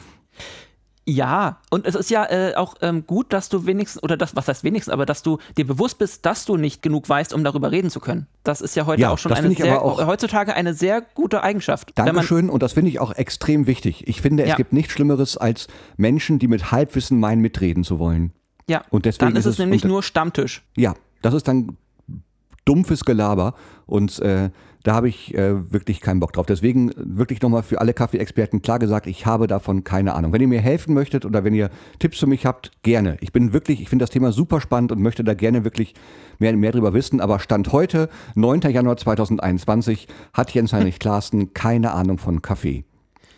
Ja, und es ist ja äh, auch ähm, gut, dass du wenigstens, oder das, was heißt wenigstens, aber dass du dir bewusst bist, dass du nicht genug weißt, um darüber reden zu können. Das ist ja heute ja, auch schon eine sehr, auch heutzutage eine sehr gute Eigenschaft. Dankeschön, und das finde ich auch extrem wichtig. Ich finde, es ja. gibt nichts Schlimmeres als Menschen, die mit Halbwissen meinen, mitreden zu wollen. Ja, und deswegen dann ist, ist es nämlich nur Stammtisch. Ja, das ist dann dumpfes Gelaber und äh, da habe ich äh, wirklich keinen Bock drauf. Deswegen wirklich nochmal für alle Kaffee-Experten klar gesagt, ich habe davon keine Ahnung. Wenn ihr mir helfen möchtet oder wenn ihr Tipps für mich habt, gerne. Ich bin wirklich, ich finde das Thema super spannend und möchte da gerne wirklich mehr, mehr drüber wissen. Aber Stand heute, 9. Januar 2021, hat Jens Heinrich Klaassen keine Ahnung von Kaffee.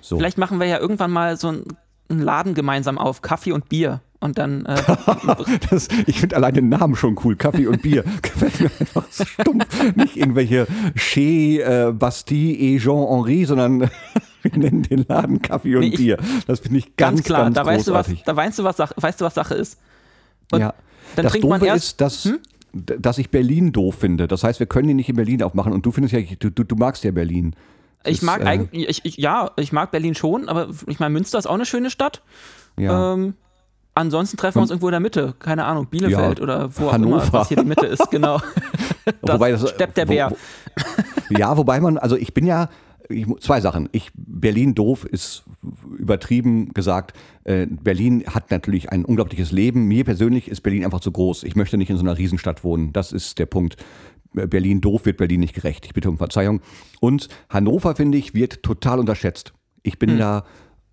So. Vielleicht machen wir ja irgendwann mal so einen Laden gemeinsam auf, Kaffee und Bier. Und dann. Äh, das, ich finde allein den Namen schon cool. Kaffee und Bier. Gefällt mir einfach stumpf. Nicht irgendwelche Chez, äh, Bastille et Jean-Henri, sondern wir nennen den Laden Kaffee und nee, ich, Bier. Das finde ich ganz, ganz klar. Ganz da, weißt du, was, da weißt du, was, weißt du, was Sache ist. Und ja. Dann das Doofe ist, dass. Hm? dass ich Berlin doof finde. Das heißt, wir können ihn nicht in Berlin aufmachen und du findest ja, du, du, du magst ja Berlin. Ich mag äh, eigentlich, ich, ich, ja, ich mag Berlin schon, aber ich meine, Münster ist auch eine schöne Stadt. Ja. Ähm, Ansonsten treffen wir uns irgendwo in der Mitte, keine Ahnung, Bielefeld ja, oder wo Hannover. auch immer, was hier die Mitte ist, genau. das wobei das, steppt der Bär. Wo, ja, wobei man, also ich bin ja, ich, zwei Sachen. Ich, Berlin doof ist übertrieben gesagt. Äh, Berlin hat natürlich ein unglaubliches Leben. Mir persönlich ist Berlin einfach zu groß. Ich möchte nicht in so einer Riesenstadt wohnen. Das ist der Punkt. Berlin doof wird Berlin nicht gerecht. Ich bitte um Verzeihung. Und Hannover, finde ich, wird total unterschätzt. Ich bin hm. da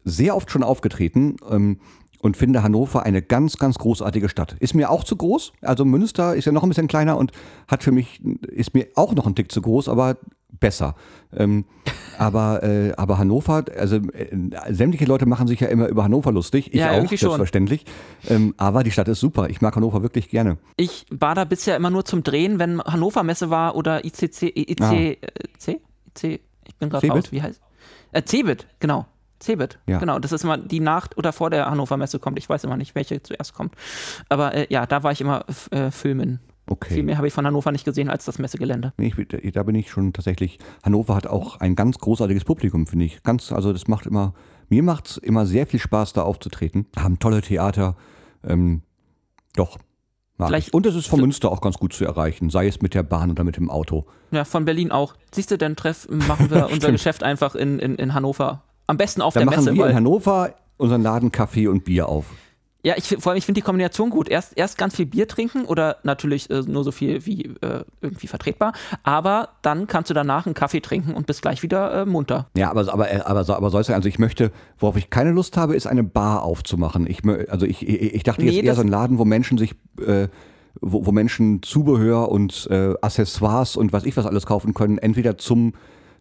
sehr oft schon aufgetreten. Ähm, und finde Hannover eine ganz, ganz großartige Stadt. Ist mir auch zu groß. Also Münster ist ja noch ein bisschen kleiner und hat für mich, ist mir auch noch ein Tick zu groß, aber besser. Ähm, aber, äh, aber Hannover, also äh, sämtliche Leute machen sich ja immer über Hannover lustig. Ich Ja, auch, selbstverständlich. Ähm, aber die Stadt ist super. Ich mag Hannover wirklich gerne. Ich war da bisher immer nur zum Drehen, wenn Hannover Messe war oder ICC, IC, Ah. äh, C? IC, ich bin gerade raus, wie heißt äh, Cebit, genau. Cebit, Ja. genau. Das ist immer die nach oder vor der Hannover Messe kommt. Ich weiß immer nicht, welche zuerst kommt. Aber äh, ja, da war ich immer äh, filmen. Okay. Viel mehr habe ich von Hannover nicht gesehen als das Messegelände. Nee, ich, da bin ich schon tatsächlich. Hannover hat auch ein ganz großartiges Publikum, finde ich. Ganz, also das macht immer, mir macht es immer sehr viel Spaß, da aufzutreten. Haben tolle Theater. Ähm, doch. Und es ist von Münster auch ganz gut zu erreichen, sei es mit der Bahn oder mit dem Auto. Ja, von Berlin auch. Siehst du, dann treff, machen wir unser. Geschäft einfach in, in, in Hannover. Am besten auf Dann der machen Messe. wir in Hannover unseren Laden Kaffee und Bier auf. ja, ich, vor allem, ich finde die Kombination gut. Erst, erst ganz viel Bier trinken oder natürlich äh, nur so viel wie äh, irgendwie vertretbar. Aber dann kannst du danach einen Kaffee trinken und bist gleich wieder äh, munter. Ja, aber, aber, aber, so- aber soll es sein, also ich möchte, worauf ich keine Lust habe, ist eine Bar aufzumachen. Ich, also ich, ich, ich dachte Nee, jetzt eher so ein Laden, wo Menschen sich, äh, wo, wo Menschen Zubehör und äh, Accessoires und was ich was alles kaufen können, entweder zum,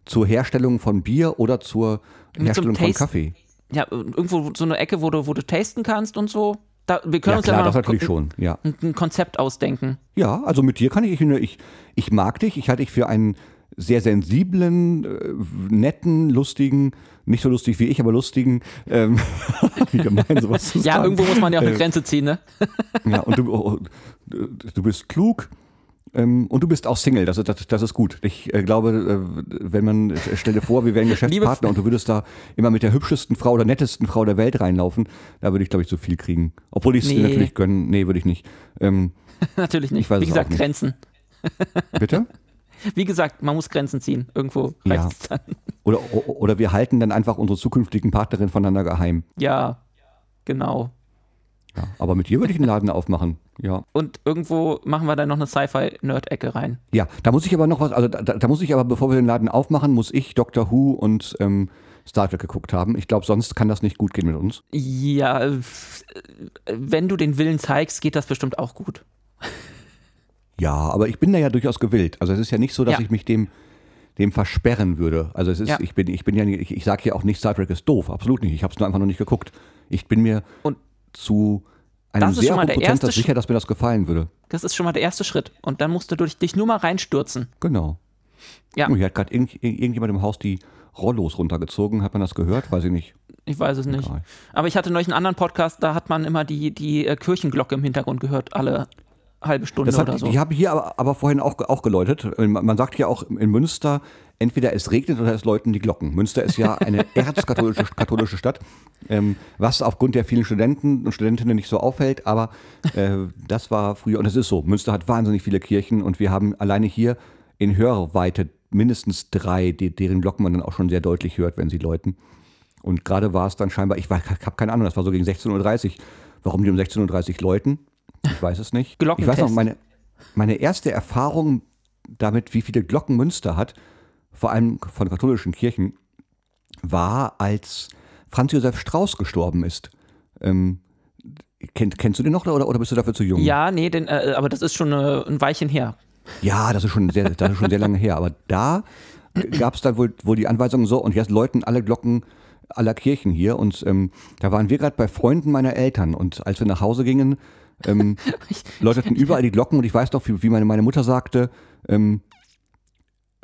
zur Herstellung von Bier oder zur zum Herstellung von Kaffee. Ja, irgendwo so eine Ecke, wo du, wo du tasten kannst und so. Da, wir können Ja uns klar, ja mal das natürlich ein, schon, ja. ein, ein Konzept ausdenken. Ja, also mit dir kann ich, ich, finde, ich, ich mag dich, ich halte dich für einen sehr sensiblen, äh, netten, lustigen, nicht so lustig wie ich, aber lustigen, ähm, wie gemein sowas zu Ja, sagen. irgendwo muss man ja auch eine Äh, Grenze ziehen, ne? Ja, und du, oh, du, du bist klug ähm, und du bist auch Single, das, ist- das, das ist gut. Ich äh, glaube, äh, wenn man, äh, stell dir vor, wir wären Geschäftspartner und du würdest da immer mit der hübschesten Frau oder nettesten Frau der Welt reinlaufen, da würde ich, glaube ich, zu viel kriegen. Obwohl ich es Nee. natürlich gönnen, nee, würde ich nicht. Ähm, Natürlich nicht. Wie es gesagt, nicht. Grenzen. bitte? Wie gesagt, man muss Grenzen ziehen. Irgendwo Ja. reicht's dann. Oder, oder wir halten dann einfach unsere zukünftigen Partnerin voneinander geheim. Ja, genau. Ja, aber mit dir würde ich einen Laden aufmachen. Ja. Und irgendwo machen wir dann noch eine Sci-Fi-Nerd-Ecke rein. Ja, da muss ich aber noch was, also da, da muss ich aber, bevor wir den Laden aufmachen, muss ich Doctor Who und ähm, Star Trek geguckt haben. Ich glaube, sonst kann das nicht gut gehen mit uns. Ja, wenn du den Willen zeigst, geht das bestimmt auch gut. Ja, aber ich bin da ja durchaus gewillt. Also es ist ja nicht so, dass Ja. ich mich dem, dem versperren würde. Also es ist, Ja. ich bin, ich bin ja, nicht- ich, ich sage ja auch nicht, Star Trek ist doof, absolut nicht. Ich habe es nur einfach noch nicht geguckt. Ich bin mir Und zu einem das ist sehr schon mal hohen der Prozentsatz erste sicher, dass mir das gefallen würde. das ist schon mal der erste Schritt. Und dann musst du durch dich nur mal reinstürzen. Genau. Ja. Oh, hier hat gerade irgend, irgendjemand im Haus die Rollos runtergezogen. Hat man das gehört? Weiß ich nicht. Ich weiß es nicht. Egal. Aber ich hatte neulich einen anderen Podcast, da hat man immer die, die äh, Kirchenglocke im Hintergrund gehört, alle halbe Stunde Das hat, oder so. Die habe hier aber, aber vorhin auch, auch geläutet. Man man sagt ja auch in Münster, entweder es regnet oder es läuten die Glocken. Münster ist ja eine erzkatholische katholische Stadt, ähm, was aufgrund der vielen Studenten und Studentinnen nicht so auffällt, aber äh, das war früher, und es ist so, Münster hat wahnsinnig viele Kirchen und wir haben alleine hier in Hörweite mindestens drei, die, deren Glocken man dann auch schon sehr deutlich hört, wenn sie läuten. Und gerade war es dann scheinbar, ich, ich habe keine Ahnung, das war so gegen 16.30 Uhr. Warum die um 16.30 Uhr läuten, ich weiß es nicht. Ich weiß noch, Glockentest. meine, meine erste Erfahrung damit, wie viele Glocken Münster hat, vor allem von katholischen Kirchen, war, als Franz Josef Strauß gestorben ist. Ähm, kenn, kennst du den noch oder, oder bist du dafür zu jung? ja, nee, den, äh, aber das ist schon äh, ein Weilchen her. Ja, das ist schon sehr, das ist schon sehr lange her. Aber da gab es dann wohl, wohl die Anweisung so, und jetzt läuten alle Glocken aller Kirchen hier. Und ähm, da waren wir gerade bei Freunden meiner Eltern. Und als wir nach Hause gingen, ähm, läuteten überall die Glocken. Und ich weiß noch, wie, wie meine, meine Mutter sagte, ähm,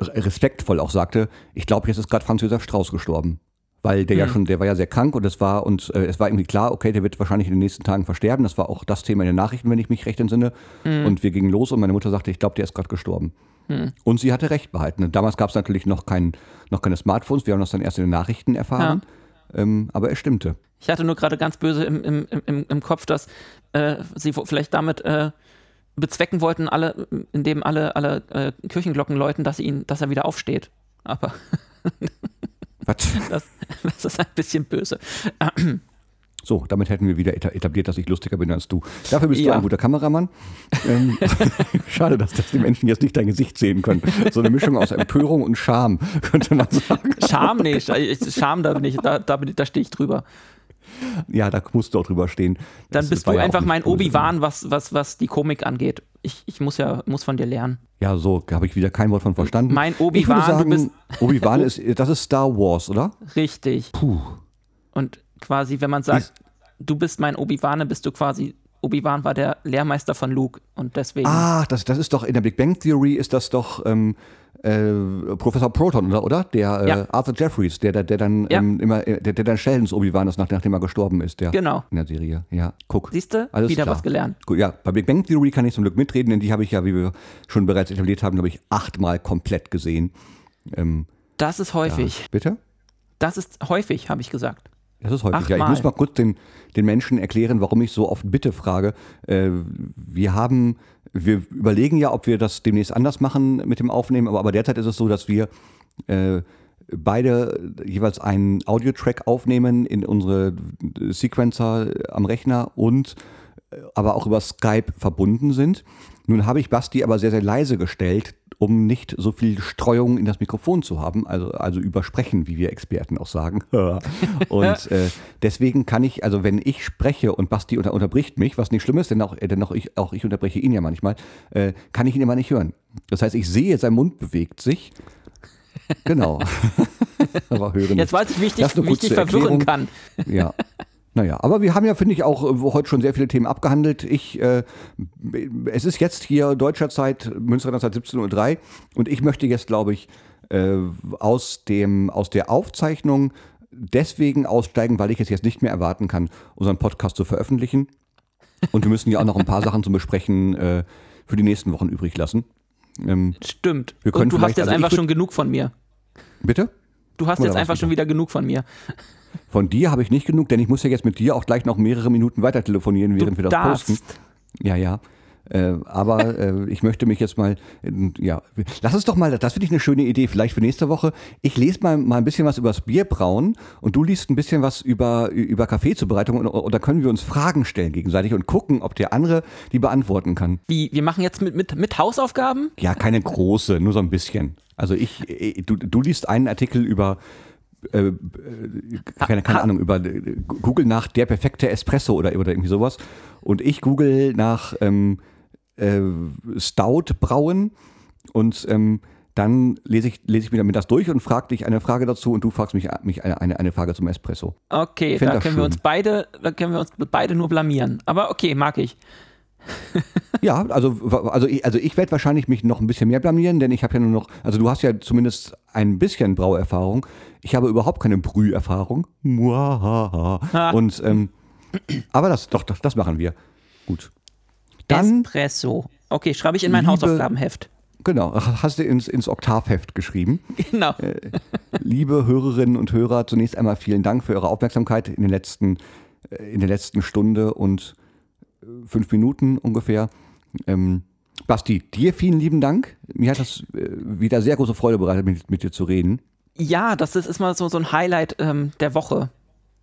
respektvoll auch sagte, ich glaube, jetzt ist gerade Franz Josef Strauß gestorben. Weil der ja schon, der war ja sehr krank und es war, und äh, es war irgendwie klar, okay, der wird wahrscheinlich in den nächsten Tagen versterben. Das war auch das Thema in den Nachrichten, wenn ich mich recht entsinne. Und wir gingen los und meine Mutter sagte, ich glaube, der ist gerade gestorben. Und sie hatte recht behalten. Und damals gab es natürlich noch, kein, noch keine Smartphones, wir haben das dann erst in den Nachrichten erfahren. Ähm, aber es stimmte. Ich hatte nur gerade ganz böse im, im, im, im Kopf, dass äh, sie vielleicht damit äh, bezwecken wollten, alle, indem alle, alle äh, Kirchenglocken läuten, dass, ihn, dass er wieder aufsteht. Aber Was? das, das ist ein bisschen böse. So, damit hätten wir wieder eta- etabliert, dass ich lustiger bin als du. Dafür bist du Ja. ein guter Kameramann. Ähm, schade, dass, dass die Menschen jetzt nicht dein Gesicht sehen können. So eine Mischung aus Empörung und Scham, könnte man sagen. Scham, nee, Sch- Scham, da bin ich, da, da, da stehe ich drüber. Ja, da musst du auch drüber stehen. Dann Das bist du ja einfach mein. Obi-Wan, was, was, was die Komik angeht. ich, ich muss ja muss von dir lernen. Ja, so habe ich wieder kein Wort von verstanden. Mein Obi-Wan, du bist Obi-Wan ist, das ist Star Wars, oder? richtig. Puh. Und quasi, wenn man sagt, du bist mein Obi-Wan, bist du quasi, Obi-Wan war der Lehrmeister von Luke und deswegen. Ah, das, das ist doch, in der Big Bang Theory ist das doch ähm, äh, Professor Proton, oder? oder? Der äh, Ja. Arthur Jeffries, der, der, der dann Ja. ähm, immer, äh, der, der dann Sheldons Obi-Wan ist, nach- nachdem er gestorben ist, der Genau. in der Serie. Ja, guck. Siehst du? Wieder klar. was gelernt. Gut, ja, bei Big Bang Theory kann ich zum Glück mitreden, denn die habe ich ja, wie wir schon bereits etabliert haben, glaube ich, achtmal komplett gesehen. Ähm, Das ist häufig. bitte? Das ist häufig, habe ich gesagt. Das ist häufig. Ja, ich muss mal kurz den, den Menschen erklären, warum ich so oft Bitte frage. Äh, wir haben, wir überlegen ja, ob wir das demnächst anders machen mit dem Aufnehmen, aber, aber derzeit ist es so, dass wir äh, beide jeweils einen Audiotrack aufnehmen in unsere Sequencer am Rechner und äh, aber auch über Skype verbunden sind. Nun habe ich Basti aber sehr, sehr leise gestellt, um nicht so viel Streuung in das Mikrofon zu haben, also, also übersprechen, wie wir Experten auch sagen. und äh, deswegen kann ich, also wenn ich spreche und Basti unter, unterbricht mich, was nicht schlimm ist, denn auch, äh, denn auch, ich, auch ich unterbreche ihn ja manchmal, äh, kann ich ihn immer nicht hören. Das heißt, ich sehe, sein Mund bewegt sich. Genau. aber höre nicht. Jetzt weiß ich, wie ich dich, wie ich dich verwirren Erklärung. kann. Ja. Naja, aber wir haben ja, finde ich, auch äh, heute schon sehr viele Themen abgehandelt. Ich, äh, es ist jetzt hier deutscher Zeit, Münsterner Zeit 17.03 Uhr und ich möchte jetzt, glaube ich, äh, aus, dem, aus der Aufzeichnung deswegen aussteigen, weil ich es jetzt nicht mehr erwarten kann, unseren Podcast zu veröffentlichen. Und wir müssen ja auch noch ein paar Sachen zum Besprechen äh, für die nächsten Wochen übrig lassen. Ähm, Stimmt. Wir können Und du hast jetzt also einfach schon genug von mir. bitte? Du hast Oder jetzt einfach schon wieder genug von mir. Von dir habe ich nicht genug, denn ich muss ja jetzt mit dir auch gleich noch mehrere Minuten weiter telefonieren, während wir das darfst. posten. Ja, ja. Äh, aber äh, ich möchte mich jetzt mal, äh, ja, lass uns doch mal, das finde ich eine schöne Idee, vielleicht für nächste Woche. Ich lese mal, mal ein bisschen was über das Bierbrauen und du liest ein bisschen was über, über Kaffeezubereitung und, und da können wir uns Fragen stellen gegenseitig und gucken, ob der andere die beantworten kann. Wie, wir machen jetzt mit, mit, mit Hausaufgaben? Ja, keine große, nur so ein bisschen. Also ich, äh, du, du liest einen Artikel über, äh, äh, keine, keine Ahnung, über äh, Google nach der perfekte Espresso oder, oder irgendwie sowas. Und ich google nach ähm, äh, Stout brauen und ähm, dann lese ich, lese ich mir damit das durch und frage dich eine Frage dazu und du fragst mich, mich eine, eine, eine Frage zum Espresso. Okay, da können wir uns beide, da können wir uns beide nur blamieren. Aber okay, mag ich. Ja, also, also ich, also ich werde wahrscheinlich mich noch ein bisschen mehr blamieren, denn ich habe ja nur noch, also du hast ja zumindest ein bisschen Brauerfahrung. Ich habe überhaupt keine Brüherfahrung. Und ähm, aber das, doch, doch, das machen wir. Gut. Dann, Espresso. Okay, schreibe ich in mein Liebe- Hausaufgabenheft. genau, hast du ins, ins Oktavheft geschrieben. Genau. Liebe Hörerinnen und Hörer, zunächst einmal vielen Dank für eure Aufmerksamkeit in den letzten, äh, in der letzten Stunde und äh, fünf Minuten ungefähr. Ähm, Basti, dir vielen lieben Dank. Mir hat das äh, wieder sehr große Freude bereitet, mit, mit dir zu reden. Ja, das ist, ist mal so, so ein Highlight ähm, der Woche.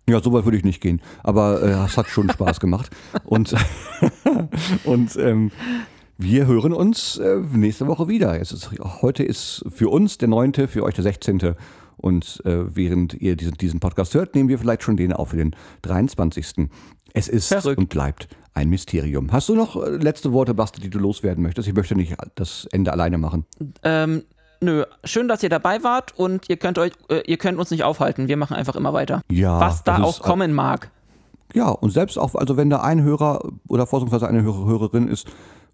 Ja, so weit würde ich nicht gehen, aber äh, es hat schon Spaß gemacht. Und, und ähm, wir hören uns äh, nächste Woche wieder. Ist, heute ist für uns der 9., für euch der 16. Und äh, während ihr diesen, diesen Podcast hört, nehmen wir vielleicht schon den auf für den 23. Es ist Verrückt. und bleibt ein Mysterium. Hast du noch äh, letzte Worte, Basti, die du loswerden möchtest? Ich möchte nicht das Ende alleine machen. Ähm, nö, schön, dass ihr dabei wart und ihr könnt euch, äh, ihr könnt uns nicht aufhalten. Wir machen einfach immer weiter. Ja, Was da auch ist- kommen mag. Ja, und selbst auch, also wenn da ein Hörer oder vorzugsweise eine Hörer, Hörerin ist,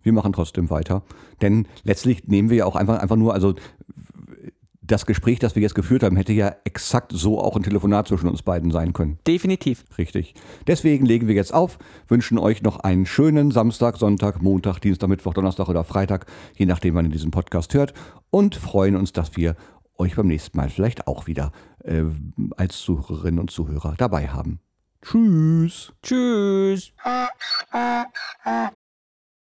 wir machen trotzdem weiter. Denn letztlich nehmen wir ja auch einfach, einfach nur, also das Gespräch, das wir jetzt geführt haben, hätte ja exakt so auch ein Telefonat zwischen uns beiden sein können. Definitiv. Richtig. Deswegen legen wir jetzt auf, wünschen euch noch einen schönen Samstag, Sonntag, Montag, Dienstag, Mittwoch, Donnerstag oder Freitag, je nachdem, wann ihr diesen Podcast hört und freuen uns, dass wir euch beim nächsten Mal vielleicht auch wieder äh, als Zuhörerinnen und Zuhörer dabei haben. Tschüss. Tschüss.